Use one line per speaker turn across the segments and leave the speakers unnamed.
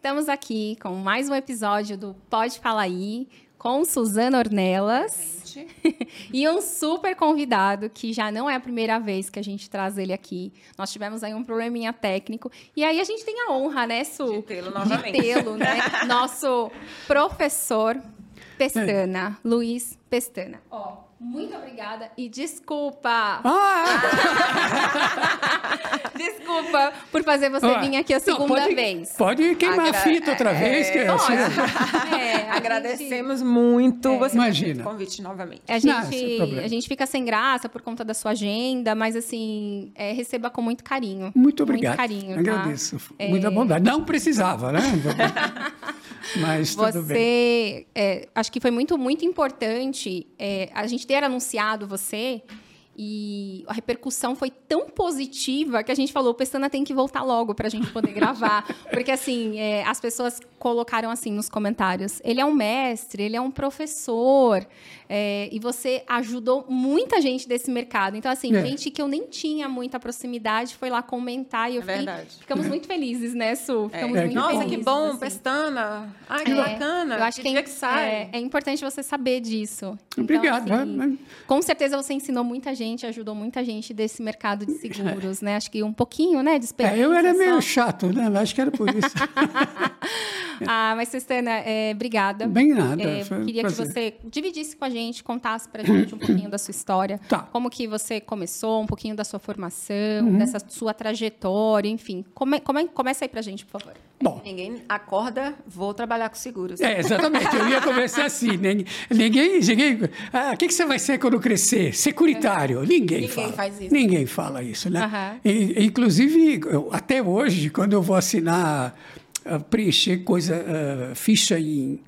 Estamos aqui com mais um episódio do Pode Falar Aí, com Suzana Ornelas. e um super convidado, que já não é a primeira vez que a gente traz ele aqui. Nós tivemos aí um probleminha técnico. E aí a gente tem a honra, né, Su?
De tê-lo novamente.
De tê-lo, né? Nosso professor Pestana, é. Luiz Pestana. Ó. Muito obrigada e desculpa. Ah! desculpa por fazer você ah, vir aqui a segunda
não, pode,
vez.
Pode queimar Agra a fita outra é, vez. Que é, assim.
é, Agradecemos gente, muito é, você
Imagina.
convite novamente.
A gente, não, a gente fica sem graça por conta da sua agenda, mas assim, é, receba com muito carinho.
Muito obrigado.
Muito carinho. Tá?
Agradeço. Tá? Muita bondade. Não precisava, né? mas tudo
você,
bem.
É, acho que foi muito, muito importante a gente ter anunciado você e a repercussão foi tão positiva que a gente falou, o Pestana tem que voltar logo para a gente poder gravar. Porque, assim, é, as pessoas colocaram assim nos comentários, ele é um mestre, ele é um professor, é, e você ajudou muita gente desse mercado. Então, assim, é. gente que eu nem tinha muita proximidade foi lá comentar e eu é fiquei, verdade. ficamos muito felizes, né, Su?
É.
Ficamos
é.
muito
Nossa,
felizes,
que bom, assim. Pestana. Ai, que bacana.
Eu acho que,
que, que sai.
É, importante você saber disso.
Então, Obrigado. Então, assim,
com certeza você ensinou muita gente gente, ajudou muita gente desse mercado de seguros, né? Acho que um pouquinho, né, de.
É, eu era meio chato, né? Acho que era por isso.
ah, mas, Cestana, é, obrigada.
Bem nada.
É, queria que você dividisse com a gente, contasse para a gente um pouquinho da sua história.
Tá.
Como que você começou, um pouquinho da sua formação, uhum. dessa sua trajetória, enfim. Come, come, começa aí para a gente, por favor.
Bom. Ninguém acorda, vou trabalhar com seguros.
É, exatamente. Eu ia começar assim. Ninguém. ninguém ah, o que, que você vai ser quando crescer? Securitário. Ninguém, ninguém fala. Faz isso. Ninguém fala isso, né? Uhum. E, inclusive, até hoje, quando eu vou assinar, uh, preencher coisa, uh, ficha em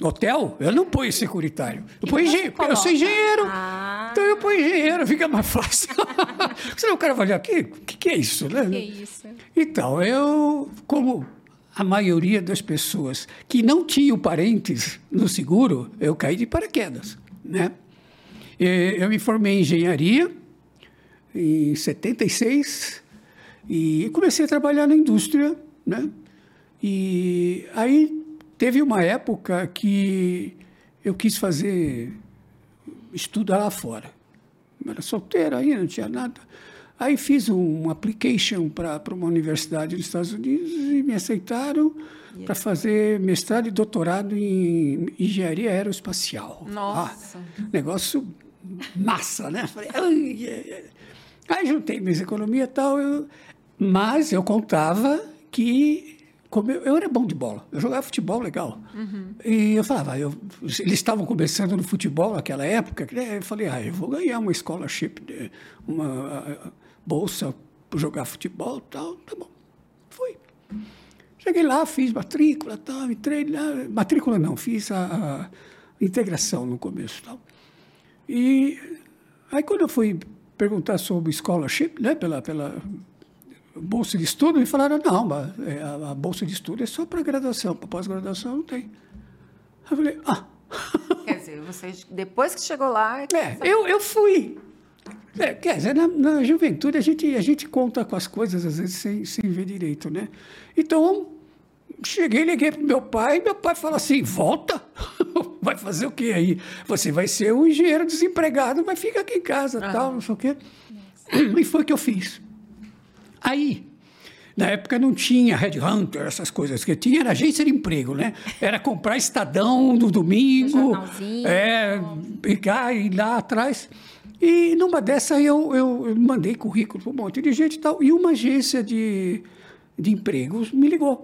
hotel, eu não ponho securitário. Eu, ponho engenheiro, eu sou engenheiro. Ah. Então eu ponho engenheiro, fica mais fácil. Senão o cara vai olhar aqui, o que, que é isso? Né?
Que é isso?
Então, eu, como a maioria das pessoas que não tinham parentes no seguro, eu caí de paraquedas, né? Eu me formei em engenharia em 76 e comecei a trabalhar na indústria, né? E aí teve uma época que eu quis fazer estudar lá fora. Eu era solteiro ainda, não tinha nada. Aí fiz um application para uma universidade dos Estados Unidos e me aceitaram para fazer mestrado e doutorado em engenharia aeroespacial.
Nossa!
Ah, negócio massa, né? Aí juntei minhas economias e tal, eu, mas eu contava que como eu, eu, era bom de bola, eu jogava futebol legal. Uhum. E eu falava, eu, eles estavam começando no futebol naquela época, eu falei, ah, eu vou ganhar uma scholarship, uma bolsa para jogar futebol e tal, tá bom. Fui. Cheguei lá, fiz matrícula tal, entrei lá, matrícula não, fiz a, a integração no começo tal. E aí quando eu fui perguntar sobre scholarship, né, pela, pela bolsa de estudo, me falaram, não, é, a, a bolsa de estudo é só para graduação, para pós-graduação não tem. Eu falei, ah...
Quer dizer, você, depois que chegou lá...
É, eu, eu fui é, quer dizer, na, na, juventude a gente, a gente conta com as coisas, às vezes, sem, sem ver direito, né? Então, cheguei, liguei para meu pai, e meu pai falou assim, volta, vai fazer o quê aí? Você vai ser um engenheiro desempregado, mas fica aqui em casa, ah. tal, não sei o quê. Nossa. E foi o que eu fiz. Aí, na época não tinha Red Hunter, essas coisas que tinha, era agência de emprego, né? Era comprar Estadão no domingo, é, pegar e ir lá atrás. E numa dessa eu, eu mandei currículo para um monte de gente e tal, e uma agência de, de empregos me ligou.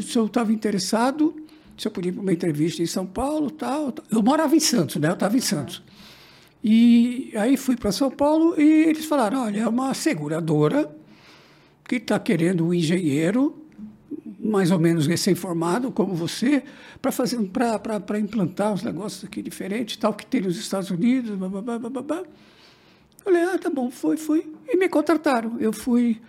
Se eu estava interessado, se eu podia ir para uma entrevista em São Paulo tal, tal. Eu morava em Santos, né? Eu estava em Santos. E aí fui para São Paulo e eles falaram, olha, é uma seguradora que está querendo um engenheiro mais ou menos recém-formado, como você, para fazer para implantar os negócios aqui diferentes, tal que tem nos Estados Unidos, blá, Falei, ah, tá bom, foi, foi. E me contrataram. Eu fui,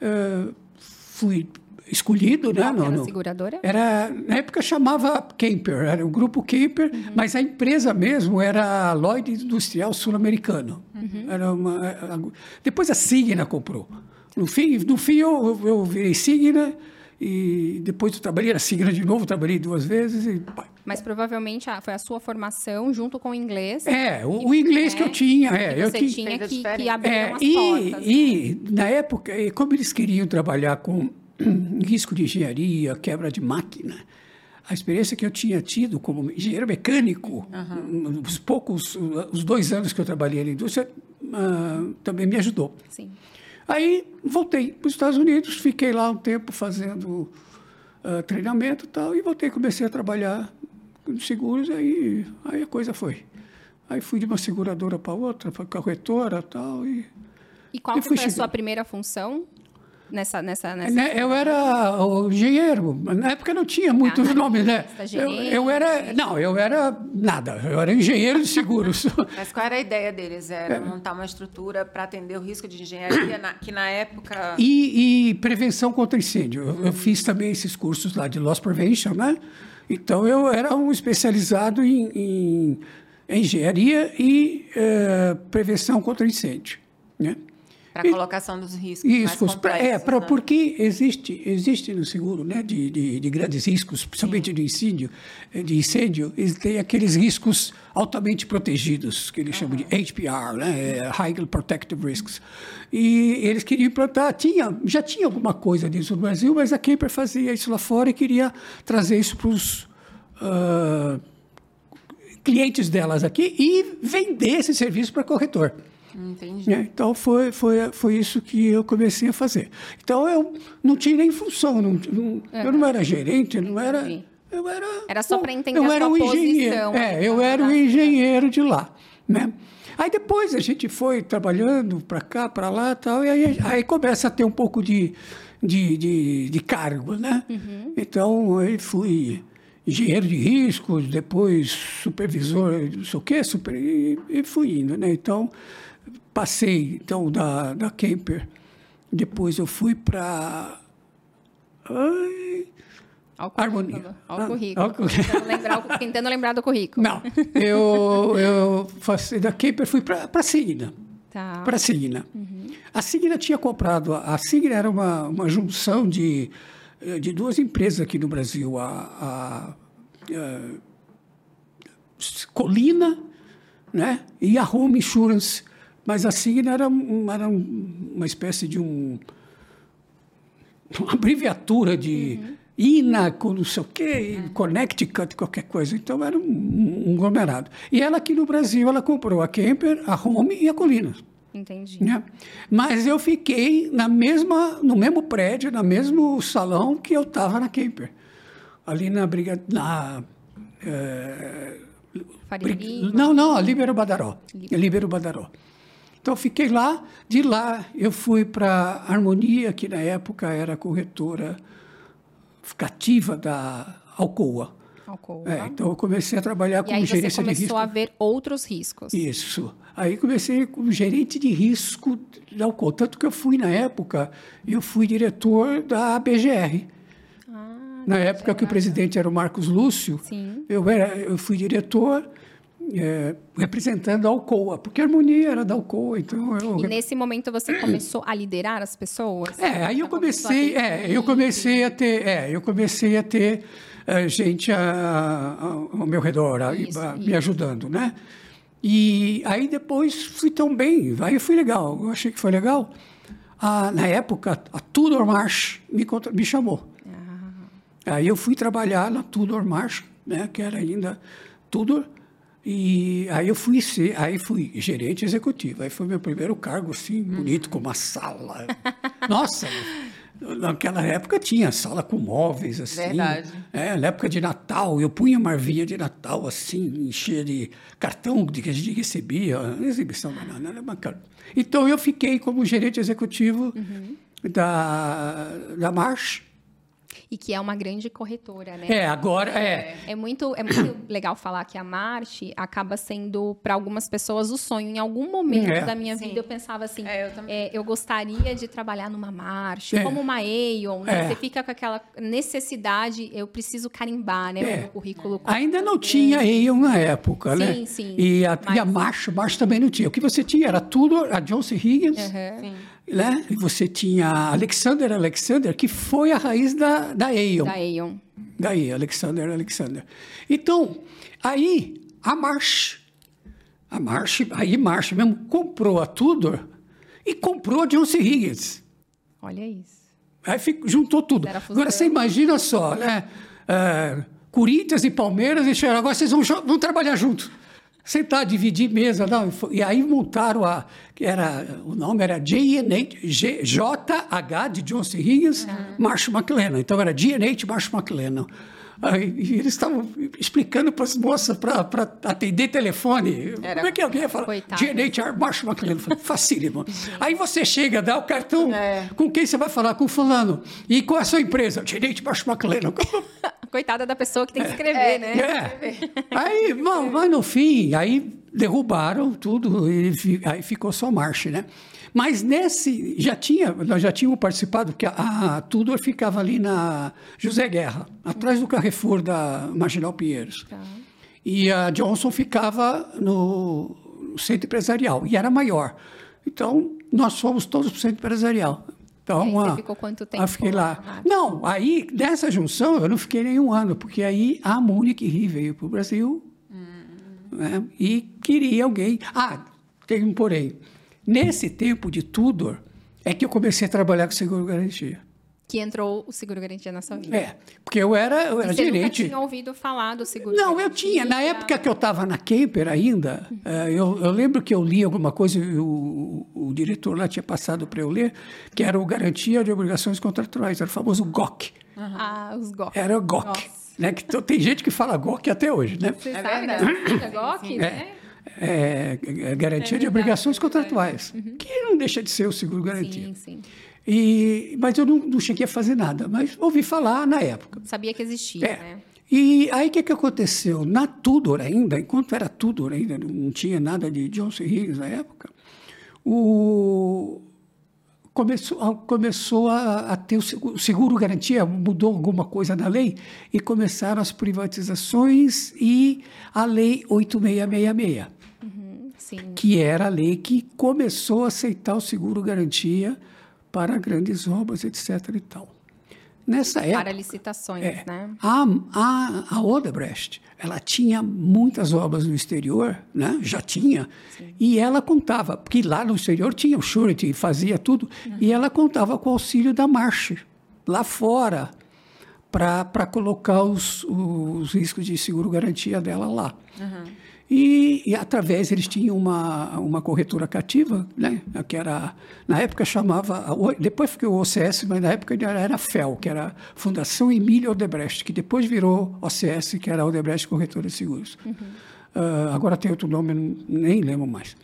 uh, fui escolhido, né?
Não, era seguradora?
Era, na época chamava Kemper, era o grupo Kemper, uhum. mas a empresa mesmo era a Lloyd Industrial Sul-Americano. Uhum. Era uma, a, depois a Signa comprou. No fim, no fim eu, eu virei Signa E depois eu trabalhei na Signa de novo, trabalhei duas vezes. E,
Mas provavelmente foi a sua formação junto com o inglês.
É, o, o inglês que eu tinha. É,
que
eu
você
tinha,
tinha que, que abrir
é, e,
portas.
E,
né?
na época, como eles queriam trabalhar com risco de engenharia, quebra de máquina, a experiência que eu tinha tido como engenheiro mecânico, uhum. os poucos, os dois anos que eu trabalhei na indústria, uh, também me ajudou.
Sim.
Aí voltei para os Estados Unidos, fiquei lá um tempo fazendo uh, treinamento e tal, e voltei, comecei a trabalhar com seguros, aí, aí a coisa foi. Aí fui de uma seguradora para outra, para corretora tal, e
E qual
E
foi a sua primeira função nessa... nessa, nessa...
Né, Eu era o engenheiro. Na época não tinha muitos
Ah,
nomes, né? Eu, eu era. Não, eu era nada. Eu era engenheiro de seguros.
Mas qual era a ideia deles? Era montar uma estrutura para atender o risco de engenharia, na- que na época.
E, e prevenção contra incêndio. Eu, eu fiz também esses cursos lá de loss prevention, né? Então eu era um especializado em, em engenharia e eh, prevenção contra incêndio, né?
Para a colocação dos riscos.
Riscos, pra- é, pra,
né?
porque existe, existe no seguro, né, de, de, de grandes riscos, principalmente de incêndio, eh, de incêndio, têm aqueles riscos altamente protegidos, que eles chamam de HPR, né, é, Highly Protective Risks. E eles queriam implantar, tinha, já tinha alguma coisa disso no Brasil, mas a Kemper fazia isso lá fora e queria trazer isso para os clientes delas aqui e vender esse serviço para corretor.
Entendi.
né? Então foi, foi, foi isso que eu comecei a fazer. Então eu não tinha nem função, não, não- eu não era gerente, não era. Eu era.
Era só pra entender
eu
a
era um engenheiro.
posição
É, eu era um
na-
engenheiro de lá, né? Aí depois a gente foi trabalhando para cá, para lá, tal, e aí, aí começa a ter um pouco de, de, de, de cargo, né?
Uhum.
Então aí fui engenheiro de riscos, depois supervisor, não sei o quê, super, e, e fui indo, né? Então passei então da, da Kemper, depois eu fui para
Ao.
Harmonia.
Ao
Ah,
currículo.
ao currículo.
Tentando lembrar, tentando lembrar do currículo.
Não, eu, eu passei da Kemper fui para a Signa.
Tá.
Para a Signa. A Signa tinha comprado. A a Signa era uma, uma junção de, eh, de duas empresas aqui no Brasil. A, a, eh, Colina né, e a Home Insurance. Mas a Signa era, um- era um- uma espécie de um, uma abreviatura de INA, com não sei o quê, Connecticut, qualquer coisa. Então era um, um conglomerado. E ela aqui no Brasil, ela comprou a Kemper, a Home e a Colina.
Entendi.
Né? Mas eu fiquei na mesma, no mesmo prédio, no mesmo salão que eu estava na Kemper. Ali na briga. Na, eh,
Faria
Brig-. Não, não, a Líbero Badaró. Líbero Badaró. Então, eu fiquei lá. De lá, eu fui para a Harmonia, que na época era corretora cativa da Alcoa.
Alcoa.
É, então, eu comecei a trabalhar
E
como gerência de risco.
começou a ver outros riscos.
Isso. Aí comecei como gerente de risco da Alcoa. Tanto que eu fui, na época, eu fui diretor da ABGR.
Ah,
Na época que o presidente era o Marcos Lúcio,
Sim.
eu, era, eu fui diretor é, representando a Alcoa, porque a harmonia era da Alcoa, então eu...
E nesse momento você começou a liderar as pessoas?
É, aí eu comecei, é, eu comecei a ter, é, eu comecei a ter eh, gente a- a- ao meu redor, a-
Isso,
a- me
isso.
ajudando, né? E aí depois fui tão bem, aí foi legal, eu achei que foi legal. Ah, na época, a Tudor Marsh me, contra- me chamou.
Ah.
Aí eu fui trabalhar na Tudor Marsh, né, que era ainda Tudor, e aí eu fui ser, aí fui gerente executivo. Aí foi meu primeiro cargo, assim, bonito, com uma sala. Nossa, naquela época tinha sala com móveis, assim.
Verdade.
É, na época de Natal, eu punha uma arvinha de Natal, assim, cheia de cartão de que a gente recebia, exibição banana, era bacana. Então eu fiquei como gerente executivo da, da Marsh.
E que é uma grande corretora, né?
É, agora é.
É muito, é muito legal falar que a Marte acaba sendo, para algumas pessoas, o sonho. Em algum momento
É.
da minha
Sim.
vida, eu pensava assim:
É, eu
é, eu gostaria de trabalhar numa Marte,
É.
como uma Aeon, né?
É.
Você fica com aquela necessidade, eu preciso carimbar, né?
É.
O meu currículo.
Ainda não tinha Aeon na época, né?
Sim, sim.
E a, e a
Mas-
Marsh, Marsh também não tinha. O que você tinha era tudo a Johnson Higgins
Aham.
Né? Você tinha Alexander Alexander, que foi a raiz da, da Aeon.
Da Aeon.
Daí, Alexander Alexander. Então, aí, a Marsh, a Marsh, aí Marsh mesmo comprou a Tudor e comprou a Johnson Higgins.
Olha isso.
Aí fico- juntou tudo. Agora, você imagina só, né? É, Corinthians e Palmeiras, e agora vocês vão, vão trabalhar juntos. Sentar, dividir mesa, não. e aí montaram a. era, o nome era JH, JH de Johnson Higgins, Marshall McLennan. Então era GH Marshall McLennan. Aí, e eles estavam explicando para as moças para atender telefone.
Era.
Como é que alguém ia falar? GH Marshall McLennan. Falei, Facílimo. Aí você chega, dá o cartão.
É.
Com quem você vai falar? Com fulano. E qual é a sua empresa? Gerente Marshall McLennan.
Coitada da pessoa que tem que escrever, né?
É. Aí, bom, mas no fim, aí derrubaram tudo e aí ficou só March, né? Mas nesse, já tinha, nós já tínhamos participado, porque a, a Tudor ficava ali na José Guerra, atrás do Carrefour da Marginal Pinheiros.
Tá.
E a Johnson ficava no centro empresarial, e era maior. Então, nós fomos todos para o centro empresarial. Então,
aí você
ah,
ficou quanto tempo
fiquei lá.
lá?
Não, aí, nessa junção, eu não fiquei nenhum ano, porque aí a Munich Re veio para o Brasil né, e queria alguém. Ah, tem um porém. Nesse tempo de Tudor, é que eu comecei a trabalhar com seguro-garantia.
Que entrou o seguro garantia na sua vida.
É, porque eu era, eu era
Você nunca
gerente.
tinha ouvido falar do seguro
Não, eu tinha. Na época que eu estava na Kemper ainda, eh, eu, eu lembro que eu li alguma coisa e o, o diretor lá tinha passado para eu ler, que era o Garantia de Obrigações Contratuais, era o famoso GOC.
Ah, os GOC.
Era o GOC.
Nossa.
Né? Que tem gente que fala GOC até hoje, né?
Você
É
sabe da GOC, né?
É, é, garantia de obrigações contratuais, que não deixa de ser o seguro garantia.
Sim, sim.
E, mas eu não, não cheguei a fazer nada, mas ouvi falar na época.
Sabia que existia,
É.
né?
E aí o que, que aconteceu? Na Tudor ainda, enquanto era Tudor ainda, não tinha nada de Johnson Higgins na época, o, começou, a- começou a, a ter o seguro, o seguro garantia, mudou alguma coisa na lei e começaram as privatizações e a lei 8666
Sim.
que era a lei que começou a aceitar o seguro garantia para grandes obras, etc. e tal. Nessa época,
Para licitações,
é,
né?
a, a, a Odebrecht, ela tinha muitas obras no exterior, né? já tinha, e ela contava, porque lá no exterior tinha o surety, fazia tudo, e ela contava com o auxílio da Marche, lá fora, para colocar os, os riscos de seguro-garantia dela lá. E, e, através, eles tinham uma, uma corretora cativa, né? que era, na época chamava, depois ficou o OCS, mas na época era, a FEL, que era Fundação Emília Odebrecht, que depois virou OCS, que era a Odebrecht Corretora de Seguros. Ah, agora tem outro nome, nem lembro mais.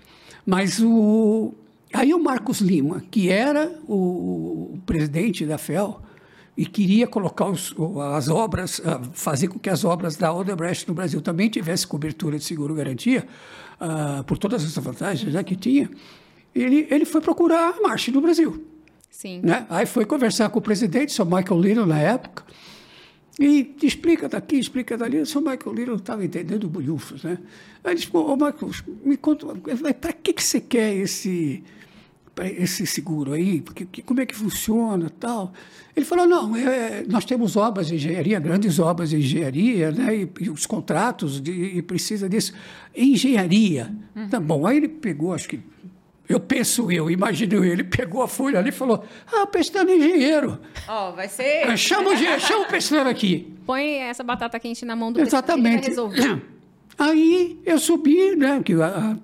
Mas o, aí o Marcos Lima, que era o, o presidente da FEL, e queria colocar os- as obras, ah, fazer com que as obras da Odebrecht no Brasil também tivessem cobertura de seguro-garantia, ah, por todas as vantagens né, que tinha, ele, ele foi procurar a Marche no Brasil.
Sim.
Né? Aí foi conversar com o presidente, o Sr. Michael Little, na época, e explica daqui, explica dali. O Sr. Michael Little estava entendendo bolhufos, né? Aí ele disse, ô Michael, me conta, para que, que você quer esse, esse seguro aí? Porque, que- como é que funciona tal? Ele falou, não, é, nós temos obras de engenharia, grandes obras de engenharia, né? E, e os contratos, de, e precisa disso. Engenharia. Tá bom, aí ele pegou, acho que eu penso eu, imagino eu, ele pegou a folha ali e falou: Ah, pestano é engenheiro.
Ó, vai ser.
Chama o chama o pestano aqui.
Põe essa batata quente na mão do
Exatamente. Aí eu subi, né? Que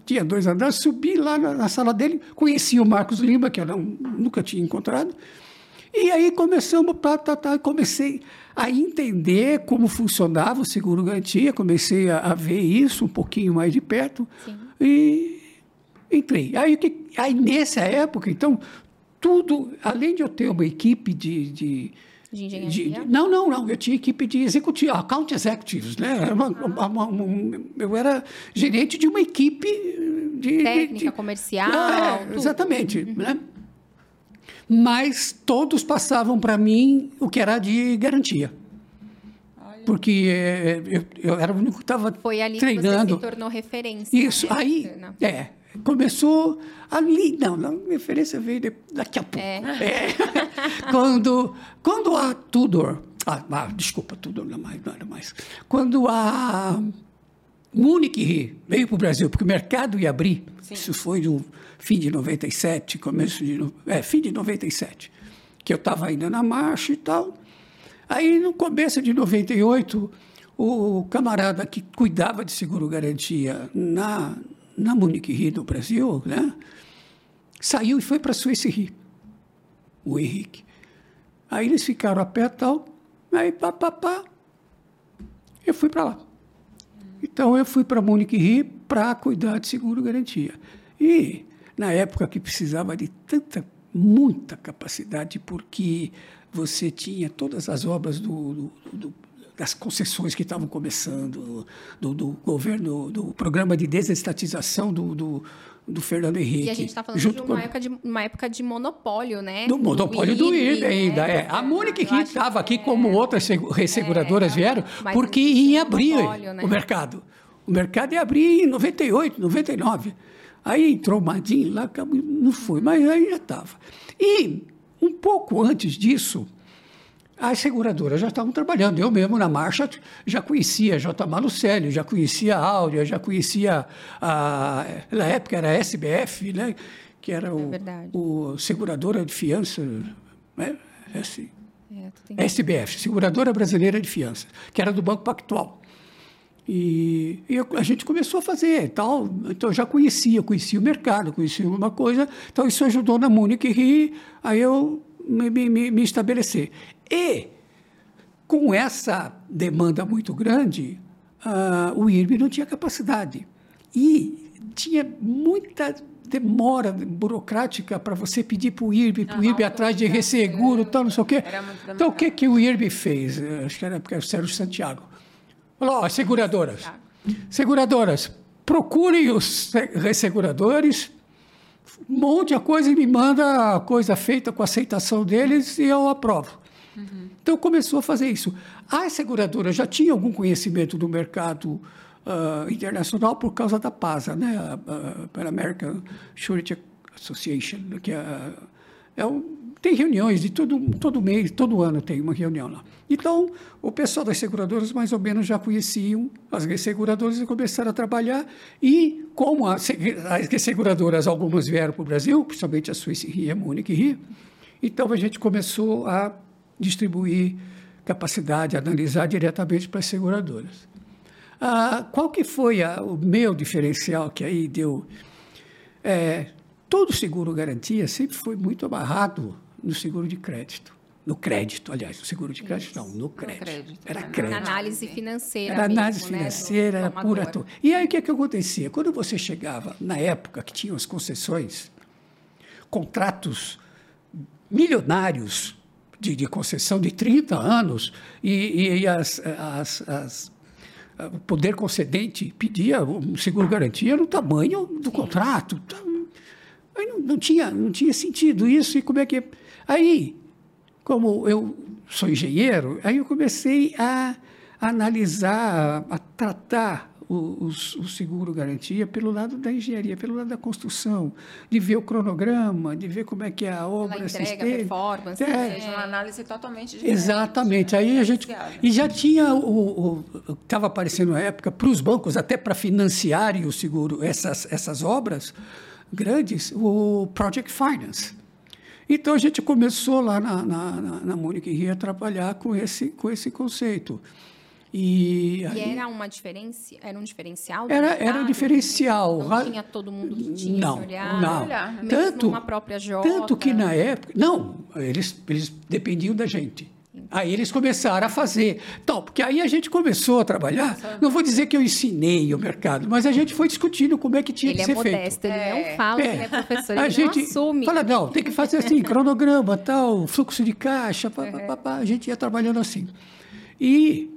tinha dois andares, subi lá na, na sala dele, conheci o Marcos Lima, que eu não, nunca tinha encontrado. E aí começamos, tá, tá, tá, comecei a entender como funcionava o seguro garantia, comecei a, a ver isso um pouquinho mais de perto. E entrei. Aí, que- aí nessa época, então, tudo, além de eu ter uma equipe de. de
De engenharia?
de- não, não, não. Eu tinha equipe de executivo, account executives, né? Uma- uma- uma- um- eu era gerente de uma equipe de.
Técnica,
de-
comercial,
É,
tudo. Uhum.
exatamente. Né? Mas todos passavam para mim o que era de garantia. Porque eh, eu, eu era o único que estava
Foi ali
treinando.
que você se tornou referência.
Isso,
né?
aí, é, começou ali. Não, não, a referência veio de, daqui a pouco. É. É. quando, quando a Tudor. Ah, ah, desculpa, Tudor não, mais, não era mais. Quando a Munich veio para o Brasil, porque o mercado ia abrir. Sim. Isso foi no fim de 97, começo de. É, fim de 97. Que eu estava ainda na marcha e tal. Aí, no começo de 98, o camarada que cuidava de seguro-garantia na, na Munich Re do Brasil, né, saiu e foi para Suíça o Henrique. Aí eles ficaram a pé tal, aí pá, pá, pá, eu fui para lá. Então eu fui para Munich Re para cuidar de seguro-garantia. E na época que precisava de tanta, muita capacidade, porque você tinha todas as obras do, do, do das concessões que estavam começando, do, do, governo, do programa de desestatização do, do, do Fernando Henrique.
E a gente está falando de uma, época de uma época de monopólio, né?
Do monopólio do IRB ainda, né? é. A Múnica que estava aqui, é, como outras resseguradoras é, vieram, porque ia abrir né? o mercado. O mercado ia abrir em 98, 99. Aí entrou o Madin lá, não foi, mas aí já estava. E um pouco antes disso, as seguradoras já estavam trabalhando. Eu mesmo, na marcha, já conhecia J. Malucelli, já conhecia a Áurea, já conhecia, a, na época era a SBF, né? que era o, é o seguradora de fiança, né? S, é, SBF, Seguradora Brasileira de Fiança, que era do Banco Pactual. E, e, a gente começou a fazer tal. Então, eu já conhecia, conhecia o mercado, conhecia alguma coisa. Então, isso ajudou na Munich Re, aí eu me, me, me estabelecer. E, com essa demanda muito grande, uh, o IRB não tinha capacidade. E tinha muita demora burocrática para você pedir para o IRB, para o IRB atrás de resseguro, tal, não sei o quê. Então, o que, que o IRB fez? Acho que era porque era o Sérgio Santiago. Falou, ó, seguradoras. Seguradoras, procurem os resseguradores, monte a coisa e me manda a coisa feita com a aceitação deles e eu aprovo. Uhum. Então começou a fazer isso. A seguradora já tinha algum conhecimento do mercado uh, internacional por causa da PASA, né? a, a American Surety Association, que é, é um, tem reuniões de todo, todo mês, todo ano tem uma reunião lá. Então, o pessoal das seguradoras mais ou menos já conheciam as seguradoras e começaram a trabalhar. E como as seguradoras, algumas vieram para o Brasil, principalmente a Suíça Rio e a Munich Rio, então a gente começou a distribuir capacidade, analisar diretamente para as seguradoras. Ah, qual que foi a, o meu diferencial que aí deu? É, todo seguro garantia sempre foi muito amarrado no seguro de crédito. No crédito, aliás, no seguro de crédito não, no crédito. No crédito era né? crédito.
Análise financeira.
Era análise mesmo, né, financeira, né? era pura. E aí o que, é que acontecia? Quando você chegava, na época que tinham as concessões, contratos milionários de, de concessão de 30 anos, e, e as, as, as, o poder concedente pedia um seguro-garantia no tamanho do contrato. Então, aí não, não, tinha, não tinha sentido isso, e como é que. Aí, como eu sou engenheiro, aí eu comecei a analisar, a tratar o, o, seguro garantia pelo lado da engenharia, pelo lado da construção, de ver o cronograma, de ver como é que a obra Pela
entrega, performance,
é. seja, uma análise totalmente
diferente. Exatamente. Aí a gente e já tinha o estava aparecendo na época para os bancos até para financiarem o seguro essas essas obras grandes, o Project Finance. Então a gente começou lá na, na, na, na Múnich Rio a trabalhar com esse, com esse conceito.
E, e era uma diferença, era um diferencial?
Era, era um diferencial.
Não tinha todo mundo que tinha
não, olhar, não. Olhar, tanto,
uma própria Jota.
Tanto que na época, não, eles, eles dependiam da gente. Aí eles começaram a fazer. Então, porque aí a gente começou a trabalhar. Não vou dizer que eu ensinei o mercado, mas a gente foi discutindo como é que tinha
ele
que
é
ser
modesto,
feito.
Ele é. não fala, é. ele é professor, a
ele gente
não assume.
Fala, não, tem que fazer assim, cronograma, tal, fluxo de caixa, pá, pá, pá, a gente ia trabalhando assim. E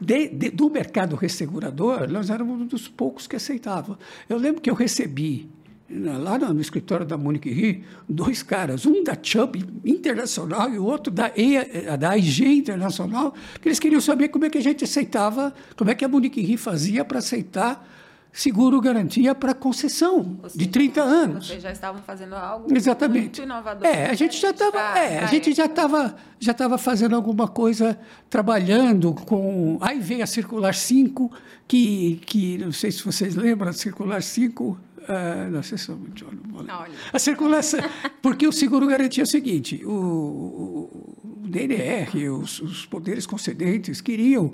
de, de, do mercado ressegurador, nós éramos um dos poucos que aceitavam. Eu lembro que eu recebi, lá no, escritório da Monique Ri, dois caras, um da Chubb Internacional e o outro da, EA, da IG Internacional, que eles queriam saber como é que a gente aceitava, como é que a Monique Ri fazia para aceitar seguro garantia para concessão
Ou
de
seja,
30 anos.
Vocês já estavam fazendo algo
Exatamente.
muito inovador.
É, a gente já estava,
pra-
é, a gente já
época.
estava, já estava fazendo alguma coisa, trabalhando com. Aí veio a circular 5, que, que não sei se vocês lembram, a circular 5. Ah, não vou lembrar.
Olha.
A circulação, porque o seguro garantia o seguinte: o, o, o DNR, os, os poderes concedentes queriam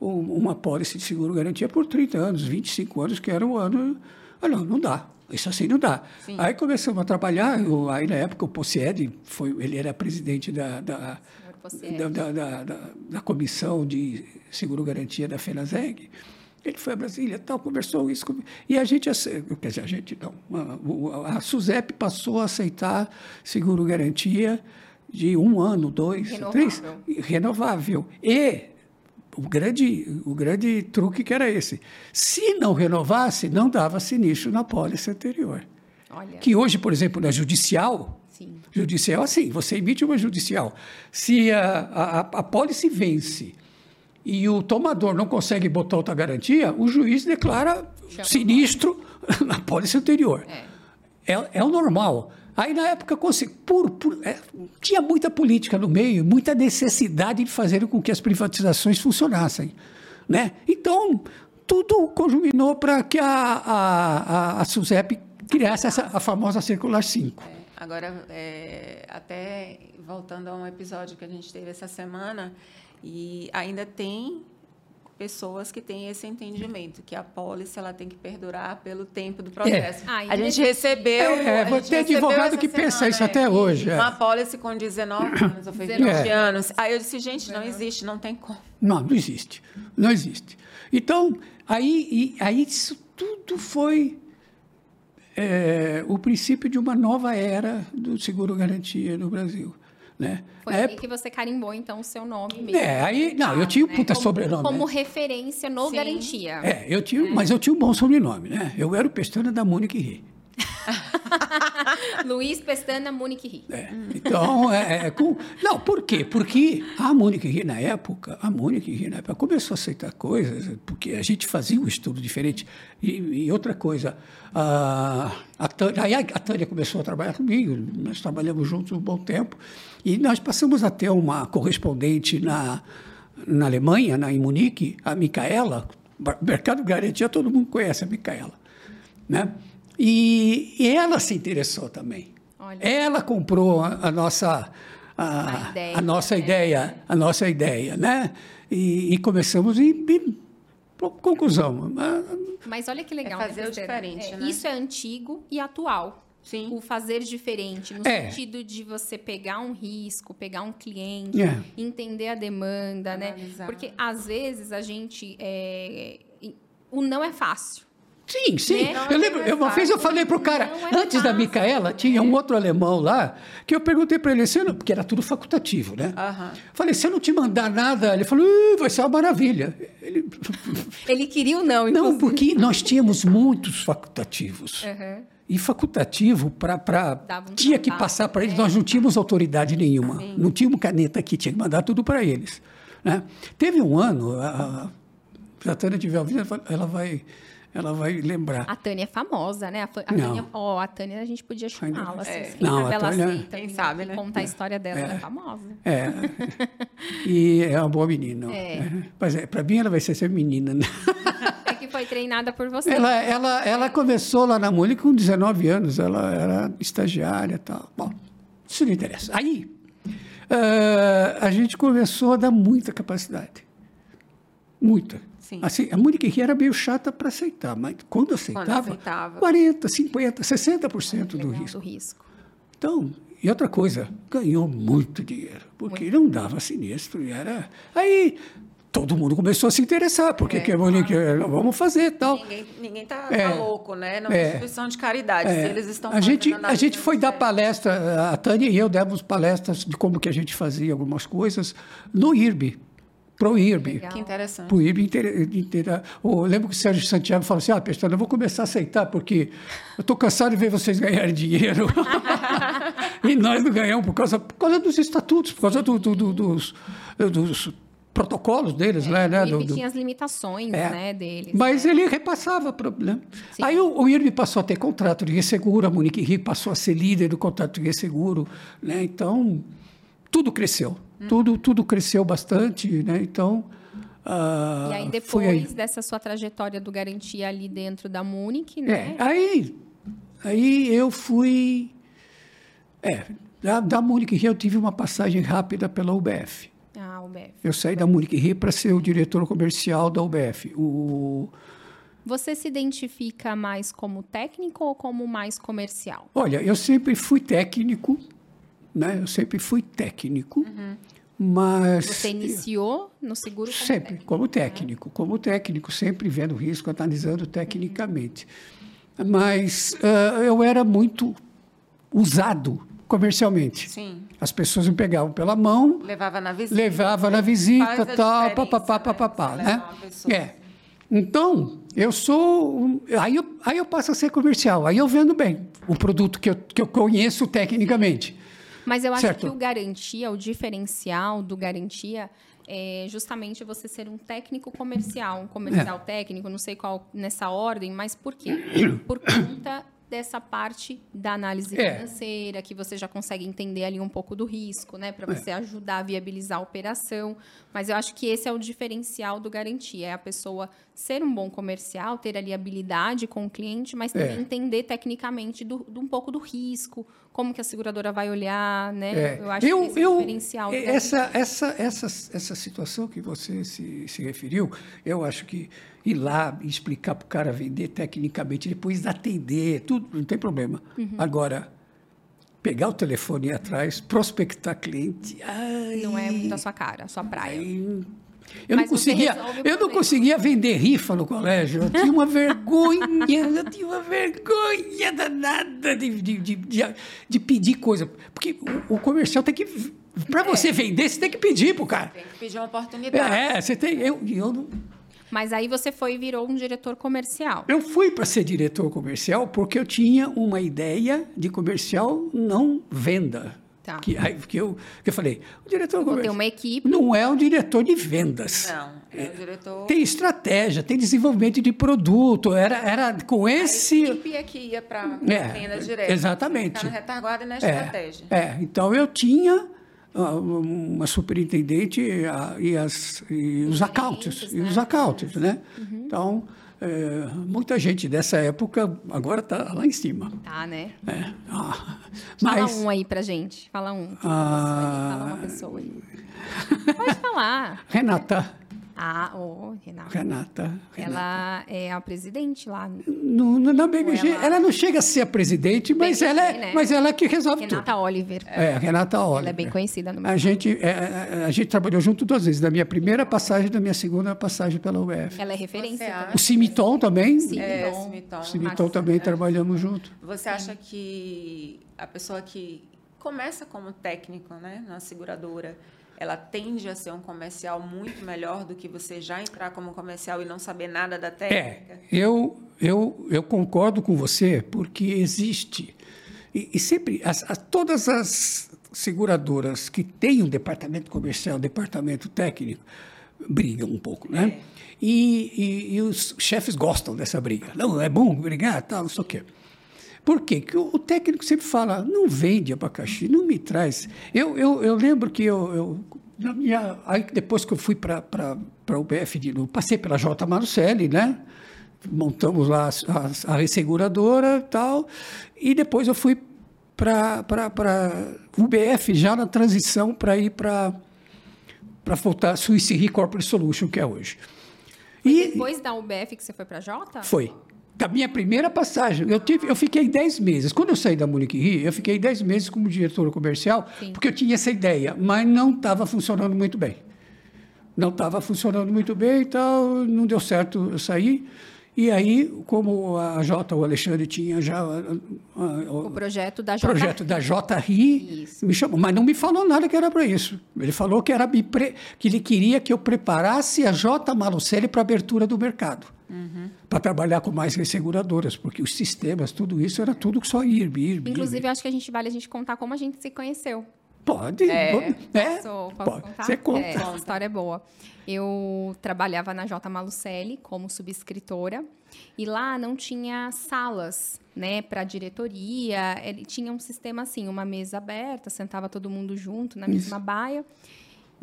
um- uma pólice de seguro garantia por 30 anos, 25 anos, que era o ano. Ah, não, não dá. Isso assim não dá.
Sim.
Aí começamos a trabalhar. eu- aí na época o Possiede foi, ele era presidente da, da, da, da, da, comissão de seguro garantia da FENASEG. Ele foi a Brasília, tal, conversou isso com- e a gente, quer dizer, a gente não, a, a SUSEP passou a aceitar seguro garantia de um ano, dois,
Renovável.
três, renovável. E o grande, o grande truque que era esse. Se não renovasse, não dava sinistro na pólice anterior.
Olha.
Que hoje, por exemplo, na judicial,
Sim.
judicial assim, você emite uma judicial. Se a, a, a pólice vence e o tomador não consegue botar outra garantia, o juiz declara
Chama
sinistro na pólice anterior.
É.
É, é o normal. Aí, na época, por, por- é, tinha muita política no meio, muita necessidade de fazer com que as privatizações funcionassem. Né? Então, tudo conjuminou para que a, a, a, a SUSEP criasse essa, a famosa Circular 5.
É, agora, é, até voltando a um episódio que a gente teve essa semana, e ainda tem pessoas que têm esse entendimento, que a pólice ela tem que perdurar pelo tempo do processo.
Ah,
a gente recebeu...
É,
a gente
advogado que pensa
semana,
isso até hoje, é.
Uma pólice com 19 anos, ou foi 20
É.
anos. Aí eu disse, gente, não existe, não tem como.
Não, não existe. Não existe. Então, aí, aí isso tudo foi é, o princípio de uma nova era do seguro-garantia no Brasil. Né?
Foi
Na
aí
época-
que você carimbou, então, o seu nome mesmo.
é, aí, não, eu tinha um
né?
puta
como,
sobrenome.
Como
né?
referência no
Sim.
Garantia.
É, eu tinha, mas eu tinha um bom sobrenome, né? Eu era o Pestana da Mônica Ri.
Luiz Pestana Munique Ri.
É, então, é, é, com... não, por quê? Porque a Mônica Ri, na época, a Mônica Ri, na época, começou a aceitar coisas, porque a gente fazia um estudo diferente. E, e outra coisa, a, a, Tânia, a Tânia começou a trabalhar comigo, nós trabalhamos juntos um bom tempo, e nós passamos a ter uma correspondente na, na Alemanha, na, em Munique, a Micaela, Mercado Garantia, todo mundo conhece a Micaela, né? E, e ela se interessou também.
Olha.
Ela comprou a, a nossa a,
A ideia,
a nossa
né?
ideia, a nossa ideia, né? E, e começamos e, e conclusão.
Mas olha que legal.
É fazer
né,
o diferente,
É,
né?
Isso é antigo e atual.
Sim.
O fazer diferente, no
É.
sentido de você pegar um risco, pegar um cliente,
É.
entender a demanda, né?
Analisar.
Porque às vezes a gente. é, O não é fácil.
Sim, sim.
Né?
Eu lembro,
Não é
uma vez eu falei pro cara,
Não é
antes da
fácil,
Micaela, tinha um outro alemão lá, que eu perguntei para ele, se eu não- porque era tudo facultativo, né?
Aham.
Falei, se eu não te mandar nada, ele falou, "Uh, vai ser uma maravilha. Ele,
Ele queria o não,
não,
inclusive.
porque nós tínhamos muitos facultativos.
Aham.
E facultativo, para
um
tinha que passar para eles, nós não tínhamos autoridade nenhuma. Não tínhamos caneta aqui, tinha que mandar tudo para eles. Né? Teve um ano, a, a, se a Tânia estiver ouvindo, ela vai- ela vai, lembrar.
A Tânia é famosa, né? A, a. Tânia, ó, a Tânia a gente podia chamá-la. Assim,
É.
quem
Não,
sabe
a
ela
Tânia-
aceita
Quem
vir
sabe, né?
contar a história dela, ela é famosa.
É. e é uma boa menina.
É.
Mas é, para mim ela vai ser sempre menina. Né?
É que foi treinada por você.
Ela, ela, ela começou lá na Mônica com 19 anos, ela era estagiária e tal. Bom, isso não interessa. Aí, ah, a gente começou a dar muita capacidade. Muita.
Sim.
Assim, a Mônica Ria era meio chata para aceitar, mas quando aceitava,
aceitava.
40, 50, 60% do risco.
do risco.
Então, e outra coisa, ganhou muito dinheiro, porque não dava sinistro. E era... Aí todo mundo começou a se interessar, porque que a Mônica, vamos fazer tal.
Ninguém, ninguém tá,
É.
tá louco, né? Não é
É.
instituição de caridade.
É,
eles estão
a gente a gente foi dar palestra, a Tânia e eu demos palestras de como que a gente fazia algumas coisas no IRB, pro IRB.
Legal.
Que interessante.
Pro IRB inteira, inteira. Eu lembro que o Sérgio Santiago falou assim: Ah, Pestana, eu vou começar a aceitar, porque eu estou cansado de ver vocês ganharem dinheiro. e nós não ganhamos por causa, por causa dos estatutos, por causa do, do- do- dos, dos protocolos deles, né? né,
O
do-
IRB
do-
tinha as limitações,
É.
né, deles.
Mas
né?
ele repassava problema.
Sim.
Aí o, o IRB passou a ter contrato de resseguro, a Munique Rio passou a ser líder do contrato de resseguro, né? Então, tudo cresceu.
Hum.
Tudo, tudo cresceu bastante, né? Então, ah,
E aí,
foi aí.
depois dessa sua trajetória do Garantia ali dentro da Munich,
É,
né?
aí, aí eu fui... É, da, da Munique Rio eu tive uma passagem rápida pela UBF.
Ah, o BF.
Eu saí da Munique Rio para ser o diretor comercial da UBF. O,
Você se identifica mais como técnico ou como mais comercial?
Olha, eu sempre fui técnico, né? Eu sempre fui técnico, mas
Você iniciou no seguro como
sempre
técnico.
como técnico, como técnico, sempre vendo risco, analisando tecnicamente. Mas ah, eu era muito usado comercialmente.
Sim.
As pessoas me pegavam pela mão,
Levava na visita.
levava na visita, tal, papapá,
né?
papapá, né?
pessoa
É. Então, eu sou. Aí eu, aí eu passo a ser comercial, aí eu vendo bem o produto que eu, que eu conheço tecnicamente.
Mas eu acho
Certo.
que o garantia, o diferencial do garantia é justamente você ser um técnico comercial, um comercial
É.
técnico, não sei qual nessa ordem, mas por quê? Por conta dessa parte da análise
É.
financeira, que você já consegue entender ali um pouco do risco, né, para você ajudar a viabilizar a operação. Mas eu acho que esse é o diferencial do garantia, é a pessoa ser um bom comercial, ter ali habilidade com o cliente, mas também
É.
entender tecnicamente do, do um pouco do risco, como que a seguradora vai olhar, né?
É,
Eu acho que esse é o diferencial.
essa, essa, essa, essa situação que você se, se referiu, eu acho que ir lá explicar para o cara vender tecnicamente, depois atender, tudo, não tem problema.
Uhum.
Agora, pegar o telefone e ir atrás, prospectar cliente, ai,
Não é muito a sua cara, a sua praia.
ai, eu não,
Mas
conseguia, eu não conseguia vender rifa no colégio. Eu tinha uma vergonha, eu tinha uma vergonha danada de, de, de, de, pedir coisa. Porque o, o comercial tem que. Para você vender, você tem que pedir pro cara.
Tem que pedir uma oportunidade.
É, você tem. Eu, eu, não-
Mas aí você foi e virou um diretor comercial.
eu fui para ser diretor comercial porque eu tinha uma ideia de comercial não venda.
Tá.
Que, aí, que, eu, que eu falei, o diretor
Vou
comercial
uma equipe.
não é um diretor de vendas.
Não, é o diretor.
Tem estratégia, tem desenvolvimento de produto. Era, era com
A
esse.
equipe é que ia para
É,
a venda direta.
exatamente.
Ficar na retaguarda e na
É,
estratégia.
é, então eu tinha ah, uma superintendente ah, e, as, e os accounts, e
né?
os accounts, né?
Uhum.
Então, é, muita gente dessa época agora está lá em cima.
Tá, né?
né? Ah,
Fala
mas
um aí pra gente. Fala um.
Ah.
Fala uma pessoa aí. Pode falar.
Renata,
Ah, ô, Renata.
Renata, Renata.
Ela é a presidente lá.
No, no- na BMG,
ela-
ela... não chega a ser a presidente, mas,
BMG,
ela é,
né?
mas ela é que resolve
Renata
tudo.
Oliver.
É, Renata Oliver.
Ela é bem conhecida no
A
mercado.
gente, é, é, a gente trabalhou junto duas vezes, da minha primeira passagem e da minha segunda passagem pela UF.
Ela é referência.
O Cimiton também.
Sim.
É.
O Cimiton também trabalhamos junto.
Você acha que a pessoa que começa como técnico né, na seguradora, ela tende a ser um comercial muito melhor do que você já entrar como comercial e não saber nada da técnica?
É, eu, eu, eu concordo com você, porque existe. E, e sempre, as, as- todas as seguradoras que têm um departamento comercial, um departamento técnico, brigam um pouco, né? E, e- e os chefes gostam dessa briga. Não, é bom brigar, tal, não sei o quê. Por quê? Porque o, o técnico sempre fala, não vende abacaxi, não me traz. Eu, eu, eu lembro que eu, eu na minha, aí depois que eu fui para a UBF, de novo, passei pela J. Marucelli, né? Montamos lá as- as- a, resseguradora e tal, e depois eu fui para a UBF já na transição para ir para para voltar a Swiss Re Corporate Solution, que é hoje. E,
Depois da UBF que você foi pra Jota?
foi. Da minha primeira passagem, eu, tive, eu fiquei 10 meses. Quando eu saí da Munique Rio, eu fiquei 10 meses como diretor comercial,
Sim.
porque eu tinha essa ideia, mas não estava funcionando muito bem. Não estava funcionando muito bem e tal, não deu certo eu sair. E aí, como a Jota, o Alexandre tinha já ah, ah,
O projeto da Jota.
projeto da JRI,
Isso.
me chamou, mas não me falou nada que era para isso. Ele falou que, era pre- que ele queria que eu preparasse a J. Malucelli para a abertura do mercado,
Uhum.
para trabalhar com mais resseguradoras, porque os sistemas, tudo isso era tudo só IRB, IRB.
Inclusive, eu acho que a gente vale a gente contar como a gente se conheceu.
Pode.
É.
vou- é,
Posso, posso
pode.
contar?
Você conta.
É, essa história é boa. Eu trabalhava na J. Malucelli como subscritora e lá não tinha salas, né, para diretoria. Ele tinha um sistema assim, uma mesa aberta, sentava todo mundo junto na mesma baia.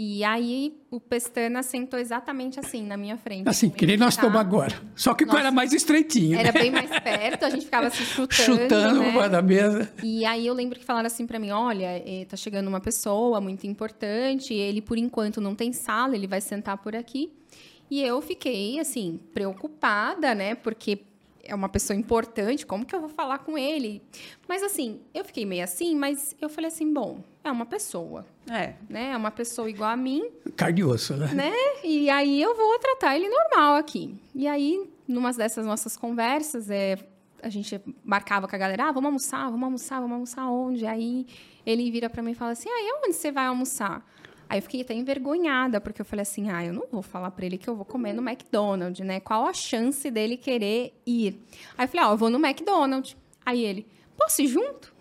E aí o Pestana sentou exatamente assim na minha frente.
Assim, que nem nós estamos agora. Só que
Nossa.
era mais estreitinho.
Era
né?
bem mais perto, a gente ficava se chutando.
Chutando
né?
da mesa.
E aí eu lembro que falaram assim pra mim, olha, eh, tá chegando uma pessoa muito importante, ele por enquanto não tem sala, ele vai sentar por aqui. E eu fiquei assim preocupada, né? Porque é uma pessoa importante, como que eu vou falar com ele? Mas assim, eu fiquei meio assim, mas eu falei assim, bom, é uma pessoa,
É.
né? É uma pessoa igual a mim,
Carne e osso, né?
né? E aí eu vou tratar ele normal aqui. E aí, numa dessas nossas conversas, é, a gente marcava com a galera, ah, vamos almoçar, vamos almoçar, vamos almoçar onde? Aí ele vira pra mim e fala assim, ah, e onde você vai almoçar? Aí eu fiquei até envergonhada, porque eu falei assim, ah, eu não vou falar pra ele que eu vou comer no McDonald's, né? Qual a chance dele querer ir? Aí eu falei, ó, eu vou no McDonald's. Aí ele, posso ir junto?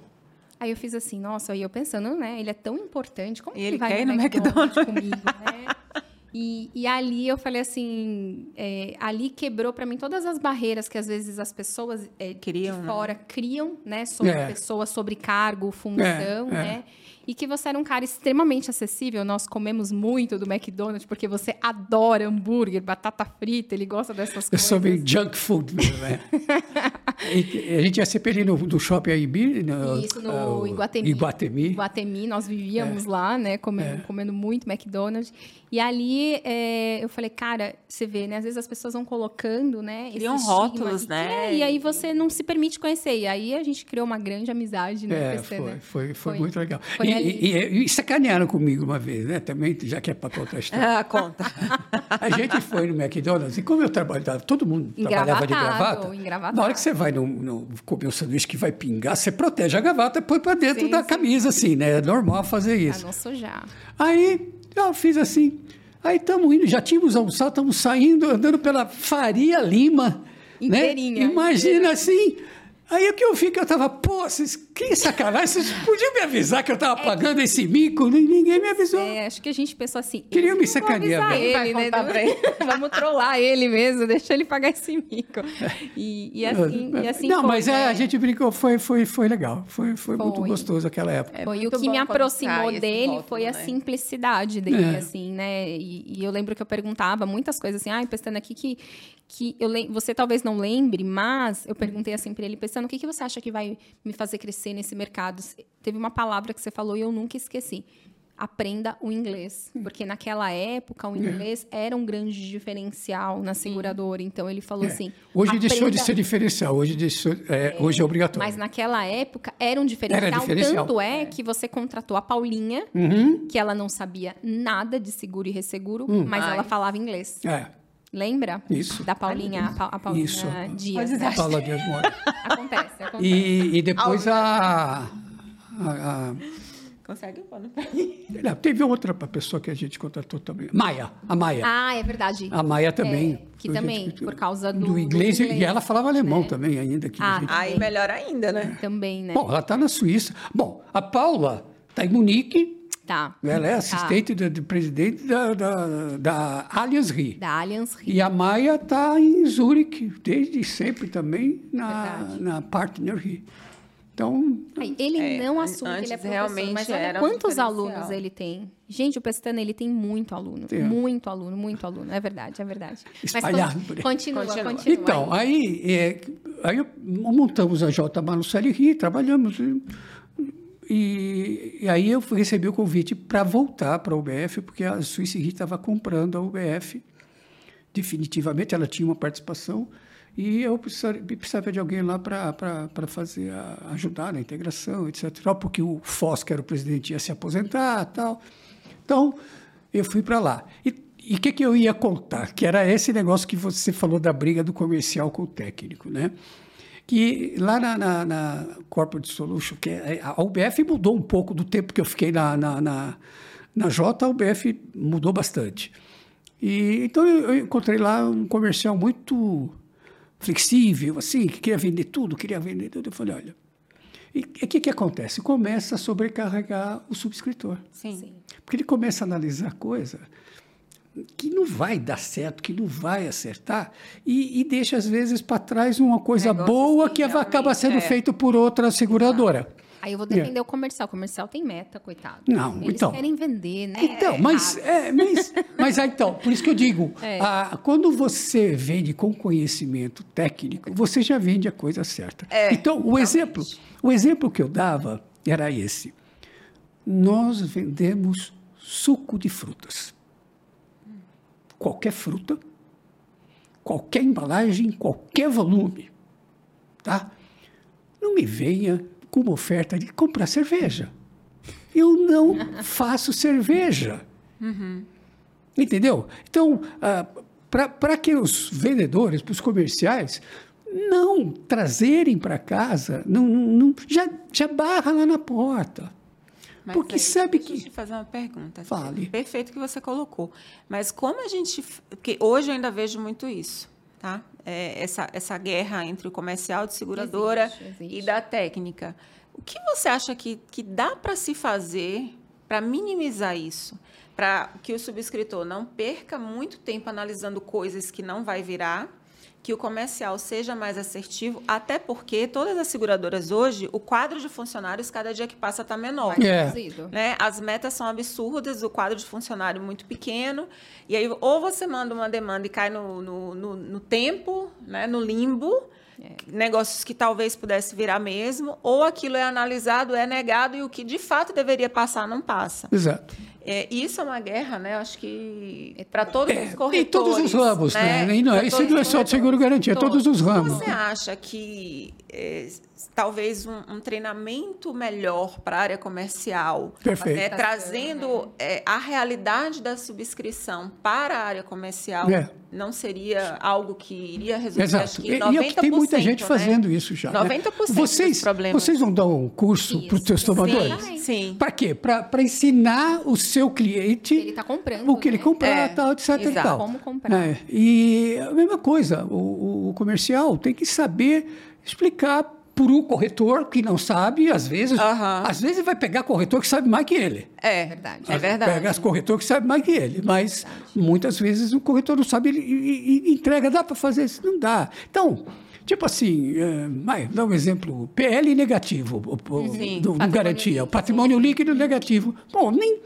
Aí eu fiz assim, nossa, e eu pensando, né? Ele é tão importante, como
E
que
ele
vai
quer ir
no
no
McDonald's,
McDonald's?
comigo, né? E, e ali eu falei assim, é, ali quebrou para mim todas as barreiras que às vezes as pessoas é,
Criam,
de
né?
fora criam, né, sobre
É.
a pessoa, sobre cargo, função,
É, é.
né? E que você era um cara extremamente acessível. Nós comemos muito do McDonald's porque você adora hambúrguer, batata frita, ele gosta dessas
Eu
coisas.
sou meio junk food né? E a gente ia sempre ali no, no shopping Aibi, no,
Isso no
o
Iguatemi.
Iguatemi.
Guatemi, nós vivíamos
É.
lá, né, comendo, comendo muito McDonald's. E ali é, eu falei, cara, você vê, né, às vezes as pessoas vão colocando, né,
Criam rótulos,
e,
né?
é, e aí você não se permite conhecer. E aí a gente criou uma grande amizade, né,
É,
Pestana?
foi, foi, foi,
Foi-
muito legal.
foi
E, e, e, e sacanearam comigo uma vez, né? Também, já que é para contar a história.
Ah, conta.
A gente foi no McDonald's e como eu trabalhava, todo mundo trabalhava de
Engravatado,
gravata.
engravatado.
Na hora que você vai no, no, comer um sanduíche que vai pingar, você protege a gravata e põe para dentro
Sim,
da
sim.
camisa, assim, né? É normal fazer
Pra
isso.
não sujar.
Aí eu fiz assim. Aí estamos indo, já tínhamos almoçado, estamos saindo, andando pela Faria Lima.
Inteirinha,
Né? Imagina assim. Aí o que eu vi que eu tava, pô, vocês, que sacanagem, vocês podiam me avisar que eu tava pagando esse mico? Nin- Ninguém me avisou.
É, acho que a gente pensou assim.
Queriam
eu
me sacanear.
Ele, né? Vamos trollar ele mesmo, deixa ele pagar esse mico. E, e assim, e assim
Não,
foi,
mas é,
né?
a gente brincou, foi, foi, foi legal. Foi, foi, muito
Foi.
gostoso aquela época.
É
Foi o
muito
que me aproximou dele
rótulo,
foi a
né?
simplicidade dele,
É.
assim, né? E, e eu lembro que eu perguntava muitas coisas assim, ai, Pestana, aqui que, que eu você talvez não lembre, mas eu perguntei assim para ele, Pestana, o que, que você acha que vai me fazer crescer nesse mercado? Teve uma palavra que você falou e eu nunca esqueci. Aprenda o inglês, porque naquela época o inglês era um grande diferencial na seguradora. Então ele falou
É.
assim.
Hoje deixou de
"Aprenda
ser diferencial, hoje, deixou, é, hoje é obrigatório.
mas naquela época era um diferencial.
Era diferencial.
Tanto é que você contratou a Paulinha,
Uhum.
que ela não sabia nada de seguro e resseguro,
Hum.
mas
Ai.
ela falava inglês.
É,
Lembra?
Isso.
Da Paulinha, a, Pa- a Paulinha
Isso.
Dias. Né?
Paula Dias Moura.
Acontece, acontece.
E, e depois a, a- a-
Consegue pôr no
não, Teve outra pessoa que a gente contratou também. Maia, a Maia.
Ah, é verdade.
A Maia também.
É, que
A
também,
gente-
por causa do-
do inglês,
do
e
inglês,
ela falava alemão
né?
também ainda. Que
Ah,
a gente-
Aí melhor ainda, né?
Também, né?
Bom, ela está na Suíça. Bom, a Paula está em Munique.
Tá.
Ela é
Tá.
assistente do, do presidente da, da, da Allianz Rie.
Da Allianz Rio.
E a Maia está em Zurique, desde sempre também, na,
Verdade.
na Partner Rie. Então,
Aí, Ele
É,
não assume que ele é professor,
realmente
mas olha
um
quantos alunos ele tem. Gente, o Pestana, ele tem muito aluno.
Tem.
Muito aluno, muito aluno. É verdade, é verdade. Mas
Espalhado
con-
por aí.
continua,
Continua.
continua.
Então, aí, é, aí montamos a J. Manucelli Rio, trabalhamos. E, e, e aí eu recebi o convite para voltar para a UBF, porque a Suíça estava comprando a UBF. Definitivamente, ela tinha uma participação. E eu precisava, de alguém lá para fazer a, ajudar na integração, etc. Porque o Foz, que era o presidente, ia se aposentar tal. Então, eu fui para lá. E o que, que eu ia contar? Que era esse negócio que você falou da briga do comercial com o técnico, né? Que lá na, na, na Corporate Solution, que é- a UBF mudou um pouco do tempo que eu fiquei na, na, na, na J, a UBF mudou bastante. E, então eu, eu encontrei lá um comercial muito flexível, assim, que queria vender tudo, queria vender tudo. Eu falei, olha, E o que, que acontece? Começa a sobrecarregar o subscritor.
Sim.
Porque ele começa a analisar coisa que não vai dar certo, que não vai acertar, e, e deixa, às vezes, para trás uma coisa
Negócios
boa
que
que acaba sendo
é.
feito por outra seguradora.
Aí eu vou defender o comercial. O comercial tem meta, coitado.
É. Não,
Eles
então.
querem vender, né?
Então, mas, é, mas, mas aí, então, por isso que eu digo,
É.
ah, quando você vende com conhecimento técnico, você já vende a coisa certa.
É,
então, o
realmente.
exemplo, o exemplo que eu dava era esse. Nós vendemos suco de frutas. Qualquer fruta, qualquer embalagem, qualquer volume, tá? Não me venha com uma oferta de comprar cerveja. Eu não faço cerveja. Entendeu? Então, para que os vendedores, para os comerciais, não trazerem para casa, não- não- já, já barra lá na porta.
Mas
Porque
aí,
sabe
deixa eu
que.
te fazer uma pergunta.
Fale.
Perfeito que você colocou. Mas como a gente... Porque hoje eu ainda vejo muito isso, tá? É, essa, essa guerra entre o comercial de seguradora
Existe, existe.
e da técnica. O que você acha que, que dá para se fazer para minimizar isso? Para que o subscritor não perca muito tempo analisando coisas que não vai virar, que o comercial seja mais assertivo, até porque todas as seguradoras hoje, o quadro de funcionários, cada dia que passa, está menor
É.
né? As metas são absurdas, o quadro de funcionário muito pequeno. E aí, ou você manda uma demanda e cai no, no, no- no tempo, né? no limbo, negócios que talvez pudesse virar mesmo, ou aquilo é analisado, é negado e o que de fato deveria passar não passa.
Exato.
É, isso é uma guerra, né? Acho que para todos os
Em
corretores.
todos os ramos, né? E não, isso
todos
não é só de seguro garantia, é todos os ramos.
Você acha que é, talvez um, um treinamento melhor para a área comercial,
Perfeito.
né, trazendo é, a realidade da subscrição para a área comercial,
É.
não seria algo que iria resolver?
Exato.
Acho
E,
que
e
90%,
é que tem muita gente
né?
fazendo isso já. né?
90% dos
vocês,
problemas.
Vocês vão dar um curso para os seus tomadores?
Sim, sim.
Para quê? Para ensinar o seu cliente
Ele tá comprando,
o que ele
né?
comprar,
É,
tal, etc. e
exato.
tal.
Como comprar.
É, E a mesma coisa, o- o comercial tem que saber explicar para o corretor que não sabe, às vezes, às vezes vai pegar corretor que sabe mais que ele.
É,
Verdade.
É verdade.
Pega as corretor que sabe mais que ele, mas muitas vezes o corretor não sabe e, entrega, dá para fazer isso? Não dá. Então, tipo assim, é, dá um exemplo, PL negativo,
Sim,
do,
patrimônio
garantia, o patrimônio líquido negativo. Bom, nem,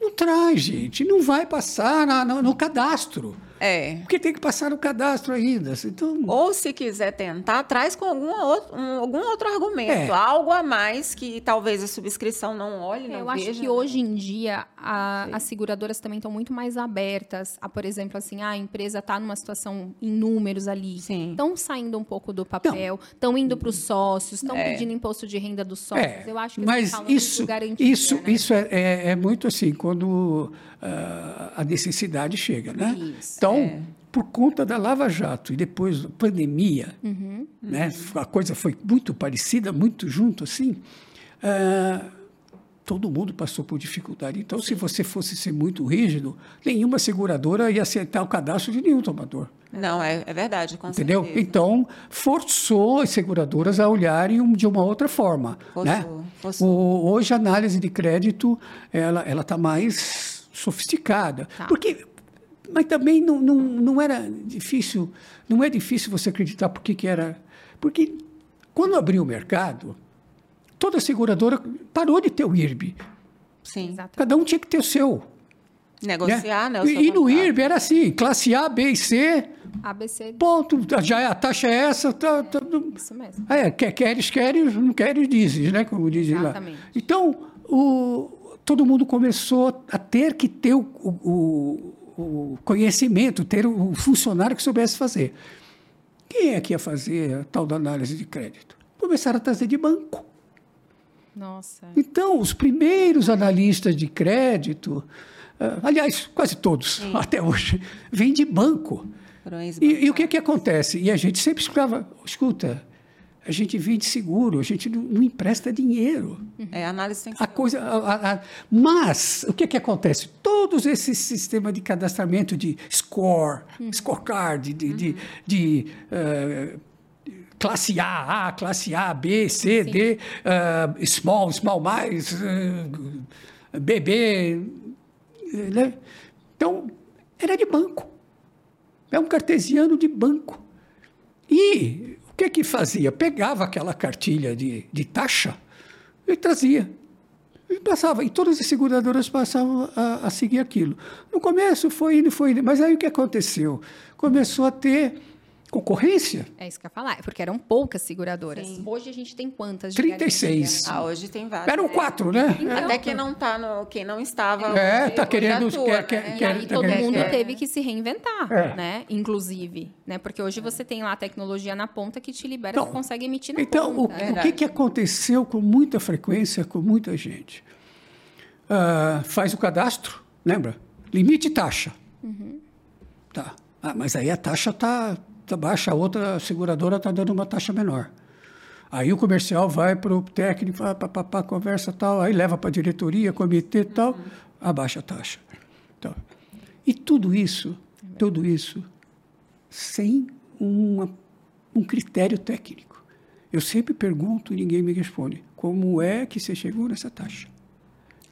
não traz, gente, não vai passar na- no, no cadastro,
É.
porque tem que passar no cadastro ainda. Então,
Ou se quiser tentar, traz com alguma outro, um- algum outro argumento,
É.
algo a mais que talvez a subscrição não olhe, não
É, Eu acho
veja,
que
né?
hoje em dia a- as seguradoras também estão muito mais abertas a, por exemplo, assim, ah, a empresa está numa situação em números ali. Estão saindo um pouco do papel, estão indo para os sócios, estão pedindo imposto de renda dos sócios.
É,
Eu acho que
mas
falando
isso,
garantia,
isso,
né?
isso é, é- é muito assim, quando ah, a necessidade chega, né?
Isso,
então,
é.
por conta da Lava Jato e depois da pandemia,
Uhum.
né? A coisa foi muito parecida, muito junto assim. ah, todo mundo passou por dificuldade. Então, se você fosse ser muito rígido, nenhuma seguradora ia aceitar o cadastro de nenhum tomador.
Não, é, é verdade, com
Entendeu?
certeza.
Então, forçou as seguradoras a olharem de uma outra forma.
Forçou,
né?
forçou.
O- hoje, a análise de crédito ela ela está mais sofisticada.
Tá.
Porque, mas também não, não, não era difícil, não é difícil você acreditar por que era. Porque quando abriu o mercado, toda seguradora parou de ter o IRB.
Sim.
Exato.
Cada um tinha que ter o seu.
Negociar, né? o seu
e, e no. IRB era assim, classe A, B e C,
ABC,
ponto, já é- a taxa é essa, tá, tá,
isso mesmo.
é, quer, queres, queres, não queres, dizes, né? Como dizem
Exatamente.
lá. Então, o, todo mundo começou a ter que ter o, o- o conhecimento, ter o funcionário que soubesse fazer. Quem é que ia fazer a tal da análise de crédito? Começaram a trazer de banco.
Nossa.
Então, os primeiros analistas de crédito, ah, aliás, quase todos, até hoje, vêm de banco. E, e o que, que acontece? E a gente sempre escrava, escuta, a gente vende seguro, a gente não, não empresta dinheiro.
É, a análise tem que
A
ser.
coisa, a- a- mas o que, que acontece? Todos esses sistemas de cadastramento de score, scorecard, de, de, de, eh, classe A, A, classe A, B, C,
Sim.
D, uh, small, small mais, uh, BB, né? Então, era de banco. É um cartesiano de banco. E que que fazia? Pegava aquela cartilha de, de taxa e trazia. E passava, e todas as seguradoras passavam a, a seguir aquilo. No começo foi indo, foi indo, mas aí o que aconteceu? Começou a ter concorrência.
É isso que eu ia falar, porque eram poucas seguradoras.
Sim.
Hoje a gente tem quantas? de
36.
garantia?
Ah, hoje tem vários.
Eram quatro, né?
Até quem não tá no, quem não estava.
É,
hoje-
tá
hoje
querendo-
atua,
quer-
né?
quer-
E
quer-
aí
tá
todo
querendo-
mundo
é.
teve que se reinventar,
É.
né? Inclusive, né? Porque hoje você tem lá a tecnologia na ponta que te libera,
Então,
você consegue emitir na
Então, o,
ponta.
o que, que aconteceu com muita frequência, com muita gente? Ah, faz o cadastro, lembra? Limite e taxa. Tá. Ah, mas aí a taxa está tá baixa, a outra seguradora está dando uma taxa menor. Aí o comercial vai para o técnico, pá, pá, pá, conversa tal, aí leva para a diretoria, comitê tal, abaixa a taxa. Então, e tudo isso, tudo isso, sem uma, um critério técnico. Eu sempre pergunto e ninguém me responde. Como é que você chegou nessa taxa?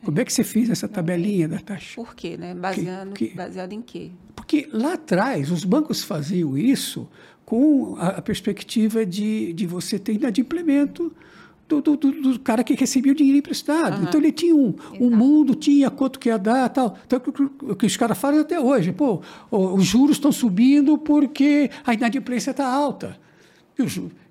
Como é que você fez essa tabelinha da taxa?
Por quê, né? Baseado,
Que- que-
baseado em quê?
Porque lá atrás os bancos faziam isso com a, a perspectiva de, de você ter inadimplemento do, do, do, do cara que recebia o dinheiro emprestado. Então ele tinha um, um mundo, tinha quanto que ia dar tal. Então o que- os caras fazem até hoje, pô, os juros estão subindo porque a inadimplência está alta.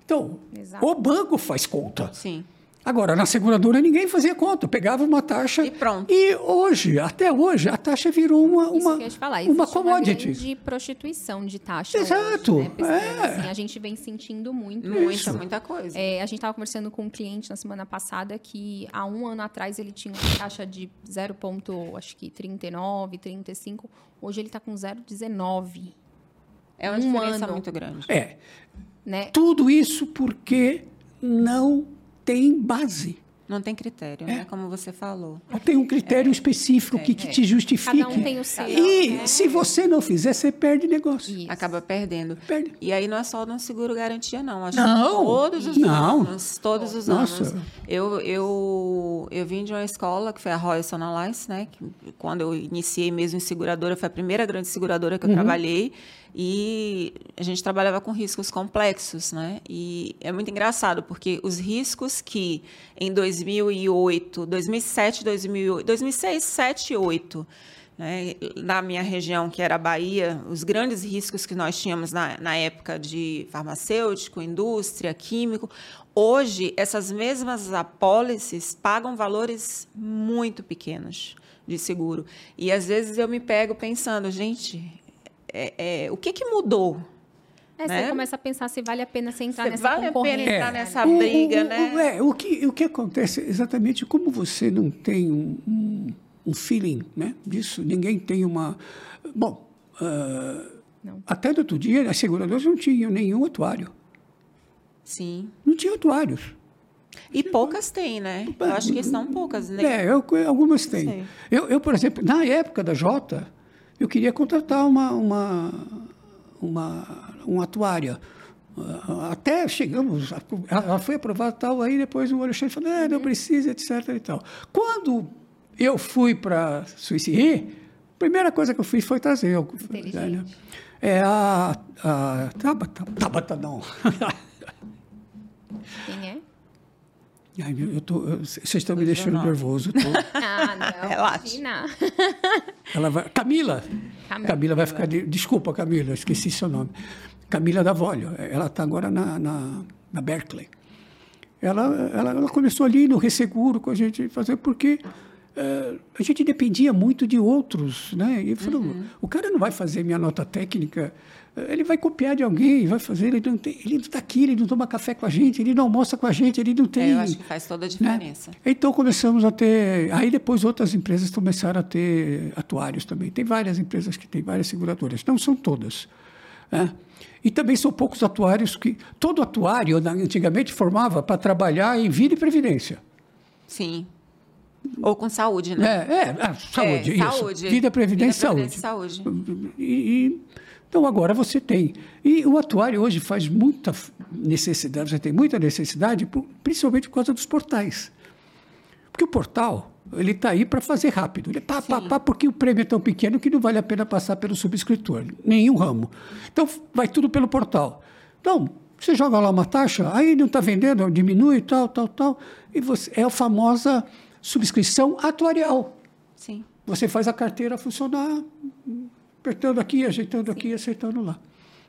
Então,
Exato.
o banco faz conta.
Sim.
Agora, na seguradora ninguém fazia conta, pegava uma taxa.
E pronto.
E hoje, até hoje, a taxa virou uma,
Isso
uma,
que eu ia te falar,
uma commodity.
grande prostituição de taxa
Exato,
hoje, né?
É.
assim, a gente vem sentindo muito
Muita,
isso.
muita coisa.
É, a gente estava conversando com um cliente na semana passada que há um ano atrás ele tinha uma taxa de 0, ponto, acho que 39, 35. Hoje ele está com 0,19.
É uma
um
diferença
ano.
muito grande.
É,
Né?
tudo isso porque não tem base.
Não tem critério, né? Como você falou.
Não tem um critério específico que, que te justifique.
Cada um tem o seu,
E
né?
se você não fizer, você perde negócio.
Isso.
Acaba perdendo.
Perde.
E aí não é só no seguro garantia, não. Acho
Não,
que todos os
não.
anos. Todos os
Nossa.
anos. Eu, eu, eu vim de uma escola que foi a Royal Sonalice, né? Que, quando eu iniciei mesmo em seguradora, foi a primeira grande seguradora
Uhum.
que eu trabalhei. E a gente trabalhava com riscos complexos, né? E é muito engraçado, porque os riscos que em 2008, 2007, 2008, 2006, 7 8, né, na minha região, que era a Bahia, os grandes riscos que nós tínhamos na, na época de farmacêutico, indústria, químico, hoje essas mesmas apólices pagam valores muito pequenos de seguro. E às vezes eu me pego pensando, gente, é- é, o que, que mudou?
É,
né?
Você começa a pensar se vale a pena você entrar
Se
nessa
vale a pena entrar nessa
O-
briga,
o, o-
né?
o- é, o, que, o que acontece é exatamente como você não tem um, um, um feeling né, disso, ninguém tem uma. Bom,
Não.
até do outro dia, as seguradoras não tinham nenhum atuário.
Sim.
Não tinha atuários.
E poucas têm, né? Eu acho que são poucas, né?
É, eu, algumas têm. Eu, eu, por exemplo, na época da Jota, eu queria contratar uma, uma, uma, uma atuária. Até chegamos, ela foi aprovada e tal, aí depois o Alexandre falou, é, não precisa, etc. E tal. Quando eu fui para Suíça a primeira coisa que eu fiz foi trazer. o-
Inteligente.
É a, a Tabata, Tabata não.
Quem é?
Ai, meu, eu tô, eu- vocês estão me deixando
não.
nervoso. tô-
Ah, não.
Relaxa.
Ela vai, Camila.
Camila.
Camila vai ficar. de- desculpa, Camila, esqueci seu nome. Camila Davolio. Ela está agora na, na, na Berkeley. Ela, ela, ela começou ali no resseguro com a gente fazer, porque eh, a gente dependia muito de outros. Né? E falou, o cara não vai fazer minha nota técnica, ele vai copiar de alguém, vai fazer, ele não tem- ele não está aqui, ele não toma café com a gente, ele não almoça com a gente, ele não tem.
É, eu acho que faz toda a
né?
diferença.
Então começamos a ter. Aí depois outras empresas começaram a ter atuários também. Tem várias empresas que têm várias seguradoras. Não são todas. né? E também são poucos atuários que. Todo atuário antigamente formava para trabalhar em vida e previdência.
Sim. Ou com saúde, né?
É, é ah, saúde,
É,
isso.
saúde.
Vida, previdência
Vida,
saúde.
previdência e saúde.
E, e- então agora você tem. E o atuário hoje faz muita necessidade, você tem muita necessidade, principalmente por causa dos portais. Porque o portal, ele está aí para fazer rápido. Ele é pá, pá, pá, porque o prêmio é tão pequeno que não vale a pena passar pelo subscritor, nenhum ramo. Então vai tudo pelo portal. Então, você joga lá uma taxa, aí não está vendendo, diminui, tal, tal, tal. E você, é a famosa subscrição atuarial.
Sim.
Você faz a carteira funcionar, apertando aqui, ajeitando aqui, acertando lá.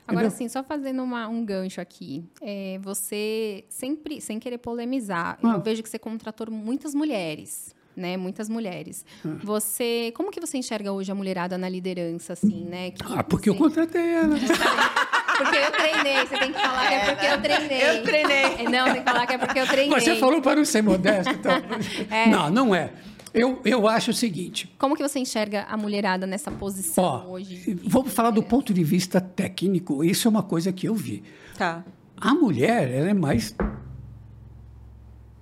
Agora,
Entendeu?
assim, só fazendo uma- um gancho aqui. É, você sempre, sem querer polemizar,
Ah.
eu vejo que você contratou muitas mulheres, né? Muitas mulheres.
Ah.
Você, como que você enxerga hoje a mulherada na liderança, assim, né? Que
Ah, porque eu
você-
contratei ela.
Porque eu treinei, você tem que falar que é porque eu treinei.
Eu treinei.
Não, tem que falar que é porque eu treinei.
Você falou para não ser modesto. Então.
É.
Não, não é. Eu, eu acho o seguinte.
Como que você enxerga a mulherada nessa posição
Ó,
hoje?
vamos falar do ponto de vista técnico. Isso é uma coisa que eu vi.
Tá.
A mulher, ela é mais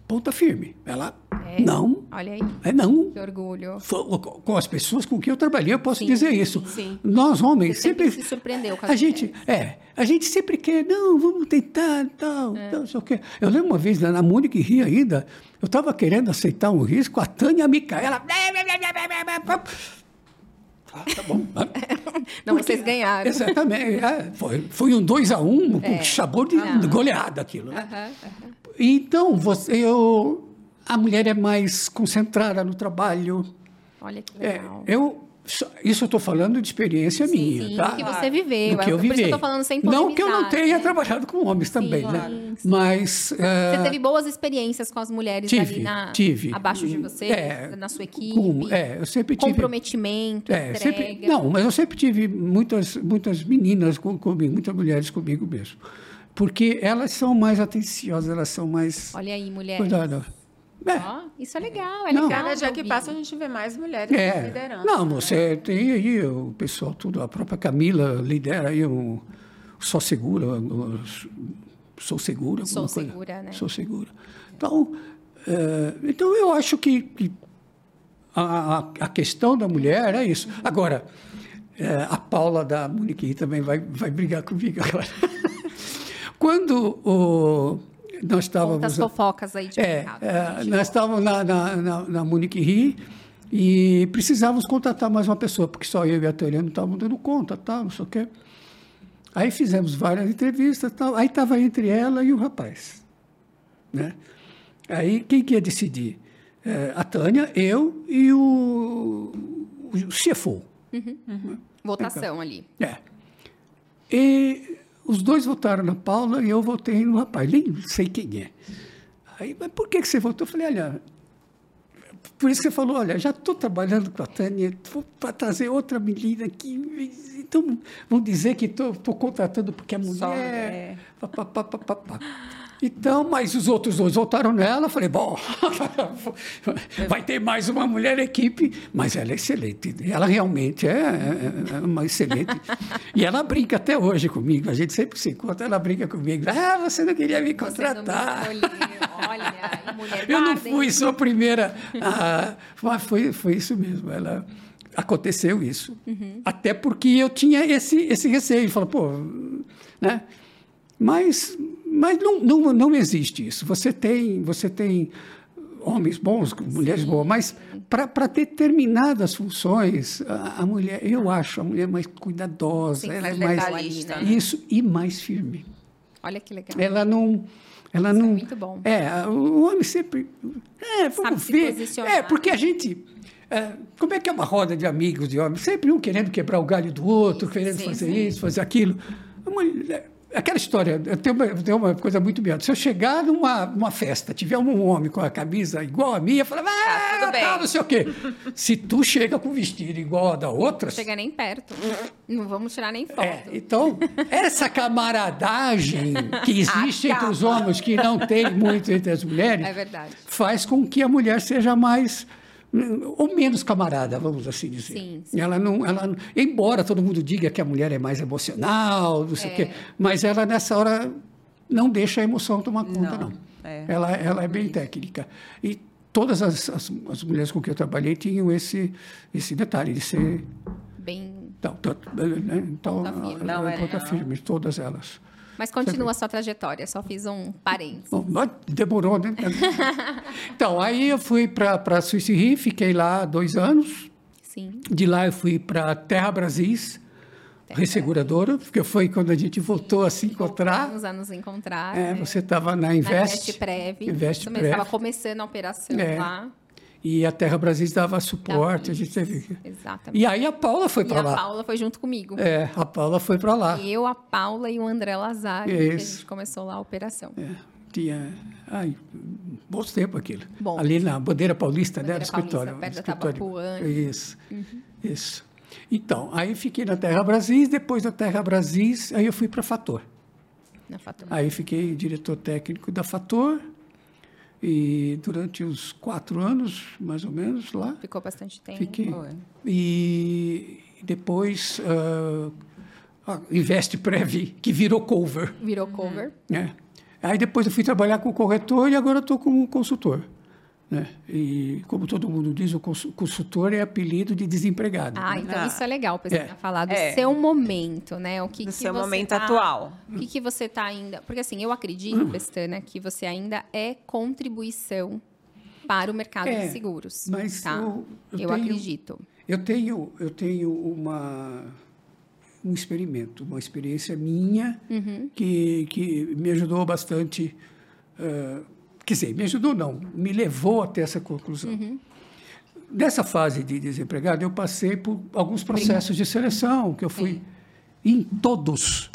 ponta firme. Ela
É?
não,
Olha aí,
é não.
que orgulho.
Com as pessoas com quem eu trabalhei, eu posso
Sim,
dizer isso.
sim.
Nós homens
Você sempre
sempre
se surpreendeu com as
a gente é, a gente sempre quer, não, vamos tentar, tal,
É.
tal, não sei o quê. Eu lembro uma vez na Múnich Rio ainda, eu estava querendo aceitar um risco, a Tânia Micaela. Ah, tá bom.
Não,
Porque-
vocês ganharam.
Exatamente. é, foi, foi um 2 a 1 um,
É.
com sabor de
Não.
goleada aquilo. Né?
Aham, aham.
Então, você, eu, a mulher é mais concentrada no trabalho.
Olha que
É,
legal.
eu, só- isso eu estou falando de experiência minha,
sim,
tá?
que você viveu.
Do que
é
eu
por isso
vivi.
que eu tô falando sem
Não que eu não tenha
né?
trabalhado com homens também, né?
claro.
Mas... eh,
Você teve boas experiências com as mulheres
tive,
ali na,
tive.
abaixo de você,
É,
na sua equipe?
com- é, eu sempre tive...
Comprometimento,
É,
entrega.
sempre, não, mas eu sempre tive muitas, muitas meninas com, comigo, muitas mulheres comigo mesmo. Porque elas são mais atenciosas, elas são mais...
Olha aí, mulher.
Cuidado. É,
Ó, isso é legal, é
Não.
legal.
Cada dia que passa, a gente vê mais mulheres
É.
liderando.
Não, você tem aí o pessoal tudo, a própria Camila lidera aí o Só Segura, o- Sou Segura.
Sou
coisa.
Segura, né?
Sou Segura. Então, é, então eu acho que, que a, a- a questão da mulher é isso. Agora, é, a Paula da Munique também vai, vai brigar comigo agora. Quando o, nós estávamos...
Conta as fofocas aí de
É,
mercado.
é, nós estávamos na, na, na, na Munique Ri e precisávamos contratar mais uma pessoa, porque só eu e a Tânia não estávamos dando conta, tal, não sei o quê. Aí fizemos várias entrevistas, tal. aí estava entre ela e o rapaz. Né? Aí quem que ia decidir? É, a Tânia, eu e o, o CFO.
Votação ali.
É. E os dois votaram na Paula e eu votei no rapaz. Nem sei quem é. Aí, mas por que, que você votou? Eu falei, olha, por isso que você falou, olha, já estou trabalhando com a Tânia, vou para trazer outra menina aqui. Então, vão dizer que estou contratando porque é mulher.
Só
pá, pá, pá, pá. Então, mas os outros dois votaram nela. Falei, bom, vai ter mais uma mulher na equipe, mas ela é excelente. Ela realmente é, é- é uma excelente. E ela brinca até hoje comigo. A gente sempre se encontra, ela brinca comigo. Ah, você não queria me
Vocês não me
contratar.
Olha, mulher
Eu não fui sua primeira. Ah, mas foi, foi isso mesmo. Ela, aconteceu isso.
Uhum.
Até porque eu tinha esse, esse receio. Falei, pô, né? Mas, mas não, não, não existe isso. Você tem, você tem homens bons, mulheres boas, mas para determinadas funções, a, a mulher, eu acho a mulher mais cuidadosa,
Sim,
ela é mais
detalhista,
né?
isso e mais firme.
Olha que legal.
Ela não. Ela
Isso é
não.
muito bom.
É, o homem sempre. É,
Sabe
vamos
se
ver. É, porque a gente. é, como é que é uma roda de amigos de homens? Sempre um querendo quebrar o galho do outro, querendo
sim,
fazer
sim.
isso, fazer aquilo. A mulher- aquela história, tem uma, tem uma coisa muito melhor. Se eu chegar numa, numa festa, tiver um homem com a camisa igual a minha, eu falo, ah,
bem."
tá, não sei o quê. Se tu chega com vestido igual a da outra,
Não chega nem perto. Não vamos tirar nem foto.
é, então, essa camaradagem que existe entre os homens, que não tem muito entre as mulheres,
É
faz com que a mulher seja mais ou menos camarada, vamos assim dizer.
Sim, sim.
Ela não, ela, embora todo mundo diga que a mulher é mais emocional, não sei o
É.
quê, mas ela nessa hora não deixa a emoção tomar conta, não.
Não, é.
Ela, ela é bem técnica. E todas as, as, as mulheres com quem eu trabalhei tinham esse, esse detalhe de ser.
Bem.
Então, tanto- né, então.
Não,
é,
é
firme, todas elas.
Mas continua a sua trajetória, só fiz um parênteses.
Bom, demorou, né? então, aí eu fui para a Suíça Rio, fiquei lá dois anos.
Sim.
De lá eu fui para Terra Brasis, resseguradora, porque foi quando a gente voltou a se encontrar.
Voltamos a nos encontrar.
É,
né?
você estava na
Na
Invest.
Invest Prev.
Invest
mesmo, estava
Prev.
começando a operação
É.
lá.
E a Terra Brasis dava suporte, a gente teve.
Exatamente.
E aí a Paula foi
E
para
a
lá.
Paula foi junto comigo.
É, a Paula foi para lá.
Eu, a Paula e o André Lazari, que a
Isso.
gente começou lá a operação.
É, tinha. Ai, bons tempos aquilo.
Bom.
Ali na Bandeira Paulista, né?
Bandeira
Do escritório.
Paulista, perto da
escritório.
Tabapuã.
Isso. Isso. Então, aí fiquei na Terra Brasis, depois da Terra Brasis, aí eu fui para a Fator.
Na Fator.
Aí fiquei diretor técnico da Fator e durante uns quatro anos, mais ou menos, lá.
Ficou bastante tempo.
Fiquei. E depois ah, a Invest Prev, que virou cover.
Virou cover.
né? Aí depois eu fui trabalhar com corretor e agora estou como consultor. Né? E como todo mundo diz, o cons- consultor é apelido de desempregado.
Ah,
né?
então
Ah.
isso é legal, pessoal,
É.
falar do
É.
seu momento, né? O que,
Do
que
seu
você
momento
tá-
atual.
O que, que você está ainda... Porque assim, eu acredito,
Hum.
Pestana, que você ainda é contribuição para o mercado
É,
de seguros.
mas
tá?
eu- eu
eu
tenho-
acredito.
Eu tenho, eu tenho uma, um experimento, uma experiência minha
Uhum.
que, que me ajudou bastante. ah, quer dizer, me ajudou não, me levou até essa conclusão.
Uhum.
Nessa fase de desempregado, eu passei por alguns processos de seleção, que eu fui em todos.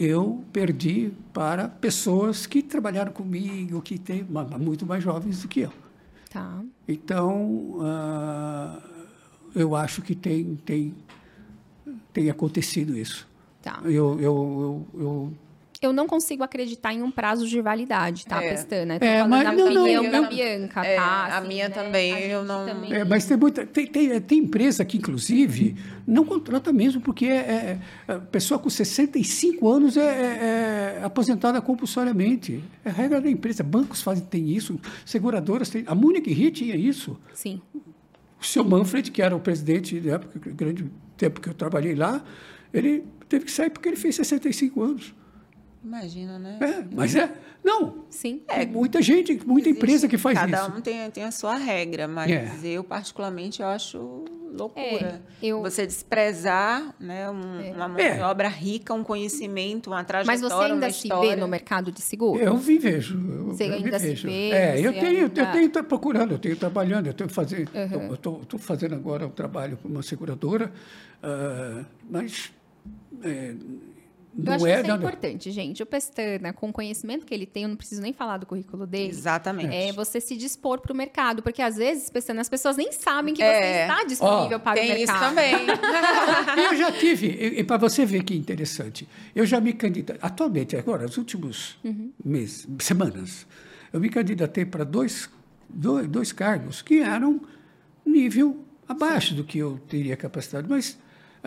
Eu perdi para pessoas que trabalharam comigo, que têm muito mais jovens do que eu.
Tá.
Então, ah, eu acho que tem, tem, tem acontecido isso.
Tá.
Eu, eu, eu, eu-
Eu não consigo acreditar em um prazo de validade, tá,
É.
Pestana? Tô
É,
falando
mas
da
não, não,
opinião da Bianca,
É,
tá?
a
Assim,
minha
né?
também,
A
eu não-
também-
é, mas tem muita tem, tem, tem empresa que, inclusive, não contrata mesmo, porque é, é- a pessoa com 65 anos é, é- é aposentada compulsoriamente. É regra da empresa. Bancos fazem, tem isso, seguradoras têm. A Munich Re tinha isso.
Sim.
O seu Manfred, que era o presidente da época, grande tempo que eu trabalhei lá, ele teve que sair porque ele fez 65 anos.
Imagina, né?
É, mas é. Não.
Sim.
Tem muita gente, muita empresa que faz
Cada
isso.
um tem, tem a sua regra, mas
É.
eu, particularmente, eu acho loucura.
É, eu-
Você desprezar né, um- uma mão
É.
de obra rica, um conhecimento, uma trajetória,
Mas você ainda
uma
se vê no mercado de seguro?
Eu vi vejo. Eu,
Você
eu me
ainda se
vejo.
vê,
É, eu tenho, eu
ainda-
tenho tô procurando, eu tenho trabalhando, eu tenho fazer,
Uhum.
eu estou fazendo agora um trabalho com uma seguradora, ah, mas é,
Eu
não
acho
é,
que isso é
não,
importante, gente. O Pestana, com o conhecimento que ele tem, eu não preciso nem falar do currículo dele.
Exatamente.
É você se dispor para o mercado, porque às vezes, Pestana, as pessoas nem sabem que
É.
você está disponível
Ó,
para o
Tem
mercado.
isso também.
Eu já tive, e, para você ver que interessante, eu já me candidatei, atualmente, agora, nos últimos
Uhum.
meses, semanas, eu me candidatei para dois, dois, dois cargos que eram nível abaixo do que eu teria capacidade, mas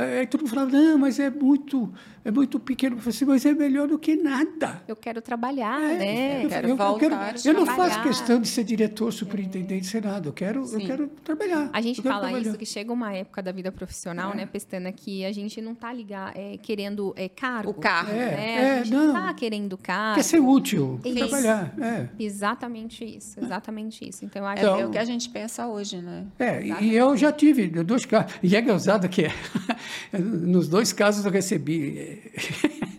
aí todo mundo falava, não, mas é muito, é muito pequeno, eu falei assim, mas é melhor do que nada.
Eu quero trabalhar,
É,
né?
eu,
quero
eu- eu
voltar
quero-
a
eu não faço questão de ser diretor, superintendente, ser nada. Eu quero, eu quero trabalhar.
A gente
eu quero
fala
trabalhar.
isso, que chega uma época da vida profissional, né, Pestana, que a gente não tá ligar, é, querendo é, cargo.
O cargo.
né?
É,
a
é,
gente não
não.
tá querendo cargo.
Quer ser útil,
Isso.
trabalhar. É.
Exatamente isso, exatamente isso. Então, eu acho
É
Então-
o que a gente pensa hoje, né?
É, e- e eu já tive dois casos. E é gozado que é. Nos dois casos eu recebi.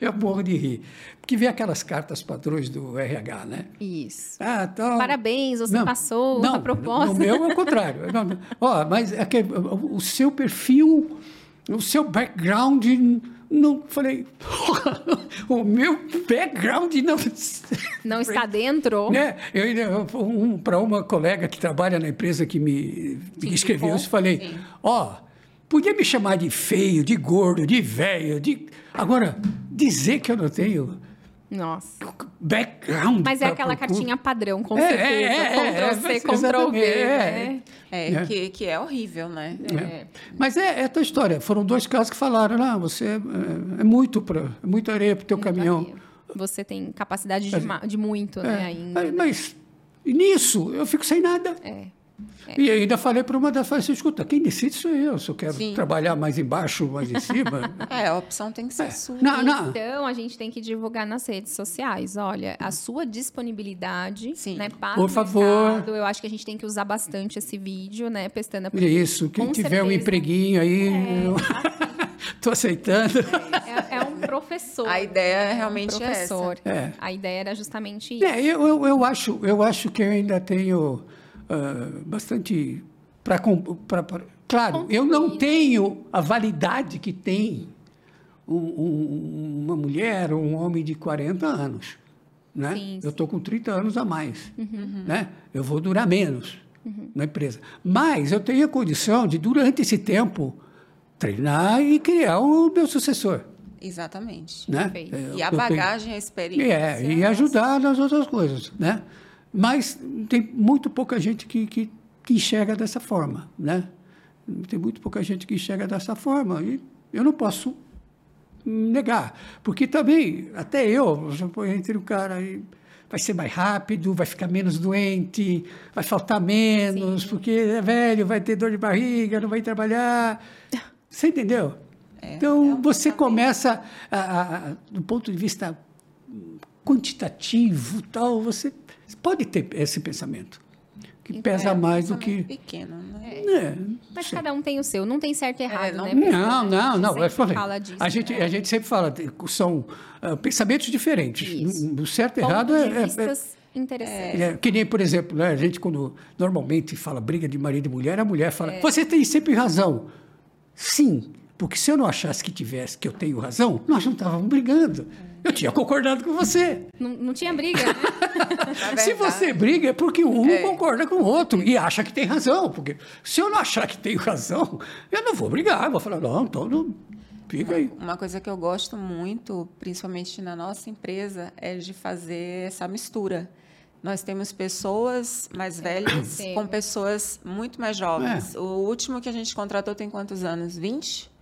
Eu morro de rir. Porque vem aquelas cartas padrões do RH, né?
Isso.
Ah, então,
Parabéns, você passou
não,
a proposta.
No meu é o contrário. Ó, mas é o o seu perfil, o seu background, não. Falei, o meu background não.
Não está dentro.
Né? Eu, eu, um, para uma colega que trabalha na empresa que me, me escreveu isso, falei. Ó, podia me chamar de feio, de gordo, de velho, de. Agora, dizer que eu não tenho
Nossa.
background.
Mas é aquela
procura-
cartinha padrão, com
É, é,
certeza.
é, é,
Ctrl C,
é,
Ctrl V,
exatamente, é.
né?
É,
É.
Que, que é horrível, né?
É. Mas é, é a tua história. Foram dois casos que falaram: ah, você é, é muito, pra, é muita areia para o teu caminhão.
Você tem capacidade de, de muito, né, ainda.
mas- mas nisso, eu fico sem nada.
É.
E ainda falei para uma das falei assim, escuta, quem decide sou eu, se eu quero
Sim.
trabalhar mais embaixo, mais em cima.
É, a opção tem que ser
É.
sua.
Não, não.
Então, a gente tem que divulgar nas redes sociais. Olha, a sua disponibilidade,
Sim.
né, para
Por
o
favor.
mercado. Eu acho que a gente tem que usar bastante esse vídeo, né, Pestana? porque
Isso, quem tiver um
certeza
empreguinho aí, eu tô aceitando.
É, é um professor.
A ideia
é um
realmente é essa.
professor.
É.
A ideia era justamente isso.
É, eu, eu, eu acho, eu acho que eu ainda tenho ah, bastante para claro, eu não tenho a validade que tem um- um- uma mulher ou um homem de 40 anos, né?
Sim,
eu
sim.
estou com 30 anos a mais, né? Eu vou durar menos na empresa, mas eu tenho a condição de durante esse tempo treinar e criar o meu sucessor,
Exatamente.
né? É,
E a
eu tenho.
bagagem, a experiência.
É, e ajudar nas outras coisas, né? Mas tem muito pouca gente que, que, que enxerga dessa forma, né? Tem muito pouca gente que enxerga dessa forma e eu não posso negar, porque também, até eu, entre o cara e vai ser mais rápido, vai ficar menos doente, vai faltar menos, porque é velho, vai ter dor de barriga, não vai trabalhar. Você entendeu? então,
é um
você começa, a- a- do ponto de vista quantitativo, tal, você pode ter esse pensamento, que pesa
É,
mais do que...
pequeno, né?
É, não
Mas
sei.
cada um tem o seu. Não tem certo e errado,
não
né?
Não, não, não. falei,
fala disso.
a, gente,
né?
a gente sempre fala, são ah, pensamentos diferentes.
Isso.
O certo e errado
de
é, é-
vistas interessantes.
é- que nem, por exemplo, né, a gente quando normalmente fala briga de marido e mulher, a mulher fala,
É.
você tem sempre razão. Sim, porque se eu não achasse que tivesse, que eu tenho razão, nós não estávamos brigando. Eu tinha concordado com você.
Não, não tinha briga, né?
Na
Se
verdade,
você briga é porque um não concorda com o outro e acha que tem razão. Porque se eu não achar que tenho razão, eu não vou brigar. Eu vou falar, não, então não, fica aí.
Uma coisa que eu gosto muito, principalmente na nossa empresa, é de fazer essa mistura. Nós temos pessoas mais velhas com pessoas muito mais jovens. O último que a gente contratou tem quantos anos? 20?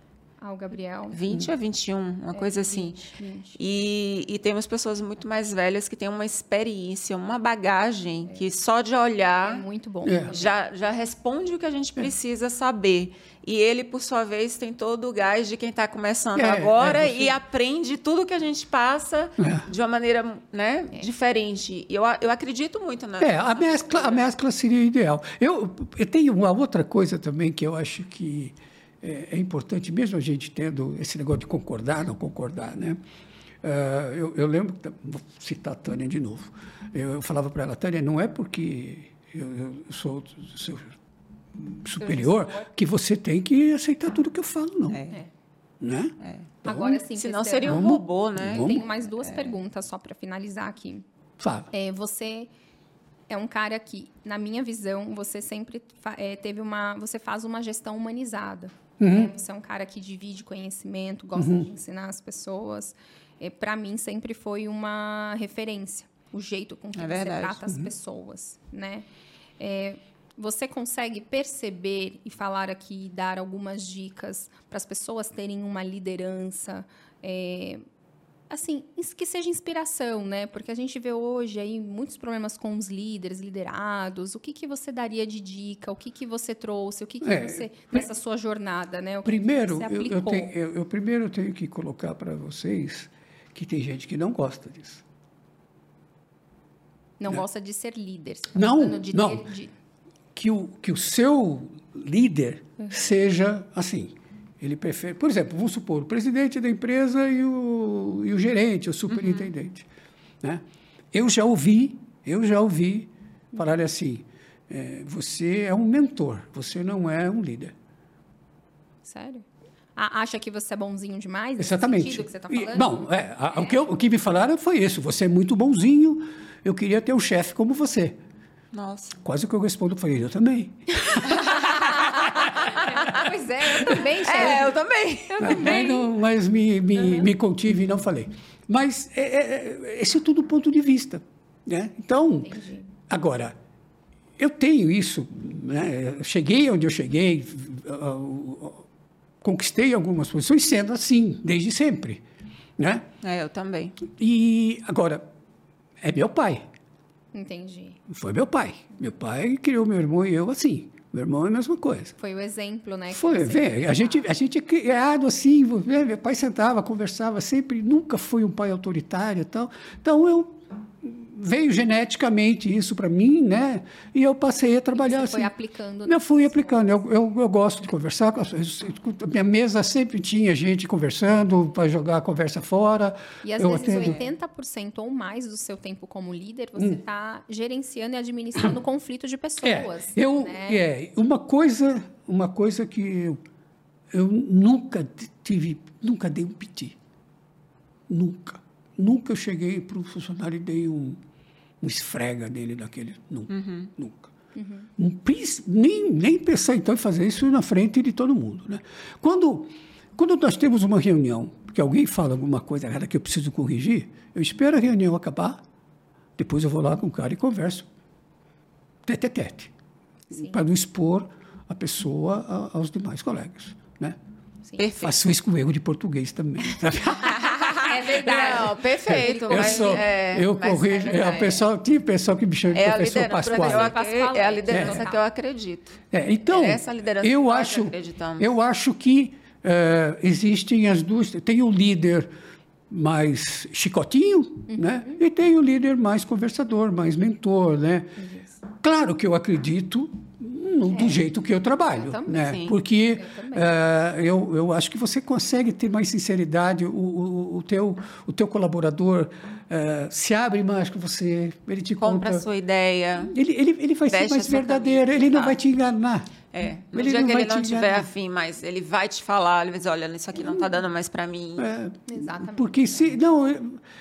Ah, o Gabriel.
20 a 21, uma coisa assim.
20, 20.
E, e temos pessoas muito mais velhas que têm uma experiência, uma bagagem que só de olhar
É muito bom.
É.
já, já responde o que a gente precisa saber. E ele, por sua vez, tem todo o gás de quem está começando
É,
agora
é, você-
e aprende tudo que a gente passa
É.
de uma maneira né, diferente. E eu, eu acredito muito na.
É, a mescla, a mescla seria ideal. Eu, eu tenho uma outra coisa também que eu acho que é, é importante, mesmo a gente tendo esse negócio de concordar, não concordar, né? Ah, eu, eu lembro, vou citar a Tânia de novo, eu, eu falava para ela, Tânia, não é porque eu, eu sou seu superior que você tem que aceitar tudo que eu falo, não.
É.
Né? Então,
Agora sim,
Senão seria um
Vamos-
robô, né?
vamos-
Tenho mais duas perguntas só para finalizar aqui.
Fala.
É, você é um cara que, na minha visão, você sempre é, teve uma, você faz uma gestão humanizada. né? Você é um cara que divide conhecimento, gosta de ensinar as pessoas. É, Para mim sempre foi uma referência, o jeito com que
É
você
verdade.
trata as pessoas, né? É, você consegue perceber e falar aqui, dar algumas dicas para as pessoas terem uma liderança, é, assim, que seja inspiração, né? Porque a gente vê hoje aí muitos problemas com os líderes, liderados. O que, que você daria de dica? O que, que você trouxe? O que, que
É,
você, nessa sua jornada, né?
Primeiro, eu, eu, tenho, eu, eu primeiro tenho que colocar para vocês que tem gente que não gosta disso.
Não gosta de ser líder. tá
Não,
de
não.
ter- de-
Que o, que o seu líder seja assim. Ele prefere, por exemplo, vamos supor, o presidente da empresa e o, e o gerente, o superintendente. Né? Eu já ouvi, eu já ouvi falar assim, é, você é um mentor, você não é um líder.
Sério? Ah, acha que você é bonzinho demais?
Exatamente.
que você
E,
falando?
bom, é, a- O, que eu- o que me falaram foi isso. Você é muito bonzinho. Eu queria ter um chefe como você.
Nossa.
Quase que eu respondo foi eu também.
pois é, eu também, chefe.
É, eu também.
Mas, não- mas me, me, me contive e não falei. Mas é, é, é, esse é tudo ponto de vista. Né? Então,
Entendi.
agora, eu tenho isso. Né? Eu cheguei onde eu cheguei, uh, uh, conquistei algumas posições sendo assim, desde sempre. Né?
É, eu também.
E agora, é meu pai.
Entendi.
Foi meu pai. Meu pai criou meu irmão e eu assim. Meu irmão é a mesma coisa.
Foi o exemplo, né?
Foi, vê, a gente, a gente é criado assim, meu pai sentava, conversava sempre, nunca foi um pai autoritário e tal. Então eu veio geneticamente isso para mim, né? E eu passei a trabalhar
Você
assim.
foi aplicando.
Eu fui aplicando. Eu, eu, eu gosto de conversar. Minha mesa sempre tinha gente conversando para jogar a conversa fora.
E às
eu
vezes
atendo. Hum.
80% ou mais do seu tempo como líder, você está gerenciando e administrando conflito de pessoas.
É, eu,
né?
é, uma coisa, uma coisa que eu, eu nunca tive, nunca dei um piti. Nunca. Nunca eu cheguei para o funcionário e dei um, um esfrega nele daquele. Nunca. Nunca. Um pris- Nem, nem pensar então em fazer isso na frente de todo mundo. Né? Quando, quando nós temos uma reunião, que alguém fala alguma coisa errada que eu preciso corrigir, eu espero a reunião acabar, depois eu vou lá com o cara e converso tete a tete, para não expor a pessoa a- aos demais colegas. Né? Faço isso com erro de português também.
É verdade.
Não, perfeito.
Eu
mas,
sou,
é,
eu corrijo.
é,
É, o pessoal, tinha pessoal que me chama de
é
professor
que eu,
Pascoal.
é a liderança
É.
que eu acredito.
É, então,
É essa liderança que
eu
nós
acho,
acreditamos.
eu acho que eh, existem as duas. Tem o líder mais chicotinho,
Uhum.
né? E tem o líder mais conversador, mais mentor, né? Claro que eu acredito no- do jeito que eu trabalho,
Eu também,
né?
É. sim.
Porque
Eu
eh, eu, eu acho que você consegue ter mais sinceridade, o, o, o teu, o teu colaborador eh, se abre mais com você, ele te
Compra
conta...
a sua ideia.
Ele, ele, ele vai ser mais verdadeiro, ele não
tá.
vai te enganar.
É, no
Ele
dia que ele não tiver afim, mas ele vai te falar, ele vai dizer, olha, isso aqui não está dando mais para mim.
É,
Exatamente.
porque se. Não, é,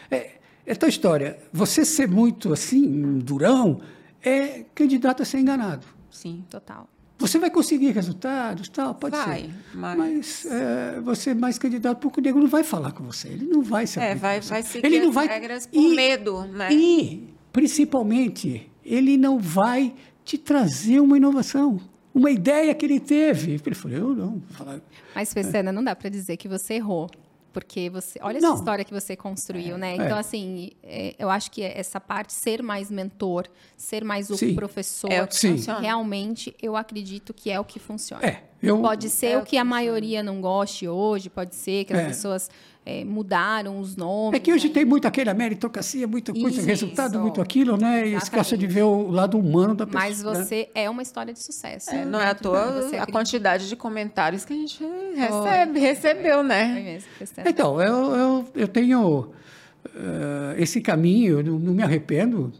é, é tal história. Você ser muito assim, durão, é candidato a ser enganado.
Sim.
Total.
Você vai conseguir resultados, tal, pode
Vai,
ser.
mas-
Mas é, você é mais candidato porque o nego não vai falar com você. Ele não vai se
É, vai, vai seguir
ele não
as
vai
regras por
e,
medo, né?
E, principalmente, ele não vai te trazer uma inovação. Uma ideia que ele teve. Ele falou, eu não. Vou falar,
Mas, Pessana, não dá para dizer que você errou. Porque você. Olha
Não.
essa história que você construiu, né? Então, assim, é, eu acho que essa parte, ser mais mentor, ser mais o
Sim.
professor,
É o que
Sim.
funciona.
realmente eu acredito que é o que funciona.
É, eu,
Pode ser
É
o
o
que a maioria não goste hoje, pode ser que as
É.
pessoas é, mudaram os nomes.
É que hoje
né?
tem muito aquela meritocracia, muita coisa,
Isso.
resultado, muito aquilo, né? E esquece
Exatamente.
de ver o lado humano da pessoa.
Mas
né?
você é uma história de sucesso.
É, não é à toa
você
a quantidade de comentários que a gente recebe, recebeu,
Foi
né?
mesmo.
Então, eu, eu, eu tenho eh, esse caminho, eu não, não me arrependo,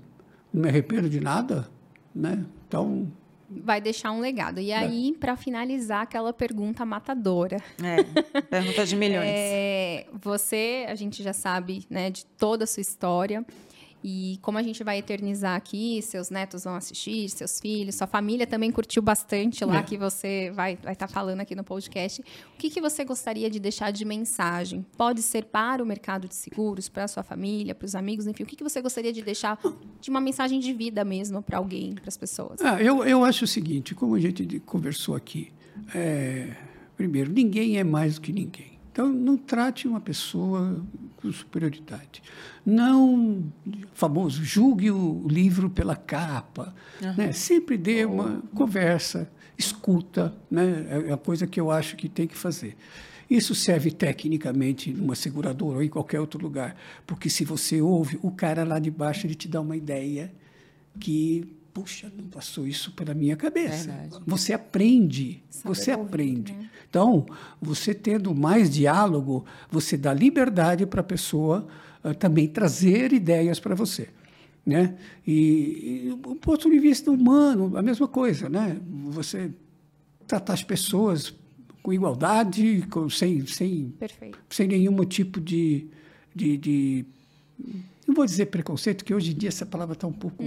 não me arrependo de nada, né? Então,
Vai deixar um legado. E aí, para finalizar, aquela pergunta matadora.
É, pergunta de milhões.
É, você, a gente já sabe, né, de toda a sua história. E como a gente vai eternizar aqui, seus netos vão assistir, seus filhos, sua família também curtiu bastante lá
É.
que você vai estar tá falando aqui no podcast. O que, que você gostaria de deixar de mensagem? Pode ser para o mercado de seguros, para a sua família, para os amigos, enfim. O que, que você gostaria de deixar de uma mensagem de vida mesmo para alguém, para as pessoas?
ah, eu, eu acho o seguinte, como a gente conversou aqui, é, primeiro, ninguém é mais do que ninguém. Então, não trate uma pessoa com superioridade. Não, famoso, julgue o livro pela capa. Né? Sempre dê uma conversa, escuta. Né? É a coisa que eu acho que tem que fazer. Isso serve tecnicamente numa seguradora ou em qualquer outro lugar. Porque se você ouve, o cara lá de baixo ele te dá uma ideia que, puxa, não passou isso pela minha cabeça.
Verdade.
Você aprende,
Saber
você
ouvir,
aprende.
né?
Então, você tendo mais diálogo, você dá liberdade para a pessoa ah, também trazer ideias para você. Né? E, e do ponto de vista humano, a mesma coisa. Né? Você tratar as pessoas com igualdade, com, sem, sem,
Perfeito.
sem nenhum tipo de, de, de- Não vou dizer preconceito, que hoje em dia essa palavra está um pouco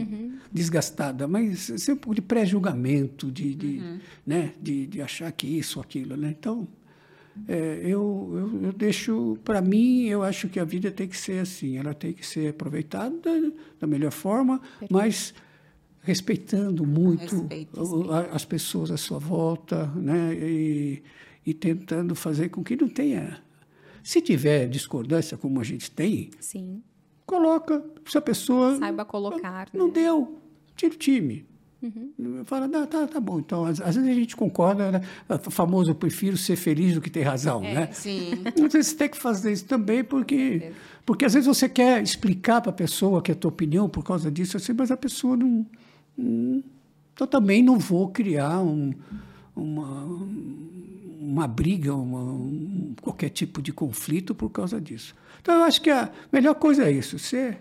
desgastada, mas sem um pouco de pré-julgamento, de, de, né, de, de achar que isso aquilo. Né? Então, é, eu, eu, eu deixo. Para mim, eu acho que a vida tem que ser assim, ela tem que ser aproveitada da, melhor forma, mas respeitando muito
Respeito,
as pessoas à sua volta, né? E, e tentando fazer com que não tenha. Se tiver discordância, como a gente tem,
Sim.
Coloca. Se a pessoa.
Saiba colocar.
Não
né?
deu, tira o time.
Uhum.
Fala, não, tá, tá bom. Então, às, às vezes a gente concorda, né? O famoso, eu prefiro ser feliz do que ter razão,
É,
né?
Sim.
Às vezes você tem que fazer isso também, porque, porque às vezes você quer explicar para a pessoa que é a tua opinião por causa disso, assim, mas a pessoa não. não- então também não vou criar um- uma, uma briga, uma- um- qualquer tipo de conflito por causa disso. Então eu acho que a melhor coisa é isso, ser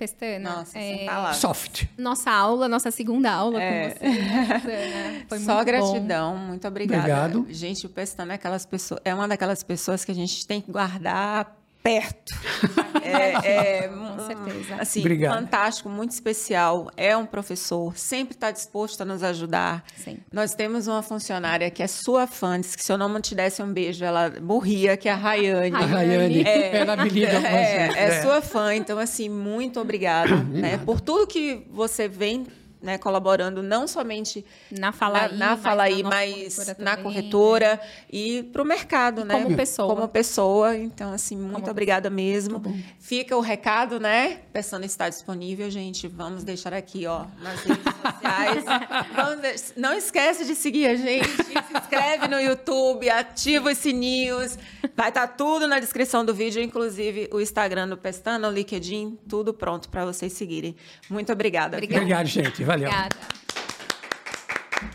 Pestana,
Nossa,
é,
soft.
nossa aula, nossa segunda aula
É.
com você, Pestana, foi
Só
muito
gratidão, muito obrigada.
Obrigado.
Gente, o Pestana é, aquelas pessoas, é uma daquelas pessoas que a gente tem que guardar perto. É, é,
Com certeza.
Assim,
Obrigado.
fantástico, muito especial. É um professor, sempre está disposto a nos ajudar.
Sim.
Nós temos uma funcionária que é sua fã, disse que se eu não te desse um beijo, ela morria, que é a Rayane.
A Rayane, ela me liga
É, é
né?
sua fã, então assim, muito obrigada, né, por tudo que você vem né, colaborando, não somente
Na Fala
na,
Aí,
na
mas
Fala
na
Aí,
nossa
mas
corretora
na
também,
corretora e para o mercado, né?
como pessoa.
Como pessoa. Então, assim, muito
Como
obrigada mesmo. Fica o recado, né? Persona está disponível, gente. Vamos deixar aqui, ó, nas redes sociais. Vamos Não esquece de seguir a gente. Se inscreve no YouTube, ativa os sininhos. Vai estar tudo na descrição do vídeo, inclusive o Instagram do Pestana, o LinkedIn, tudo pronto para vocês seguirem. Muito obrigada.
Obrigada.
Obrigado, gente. Valeu.
Obrigada.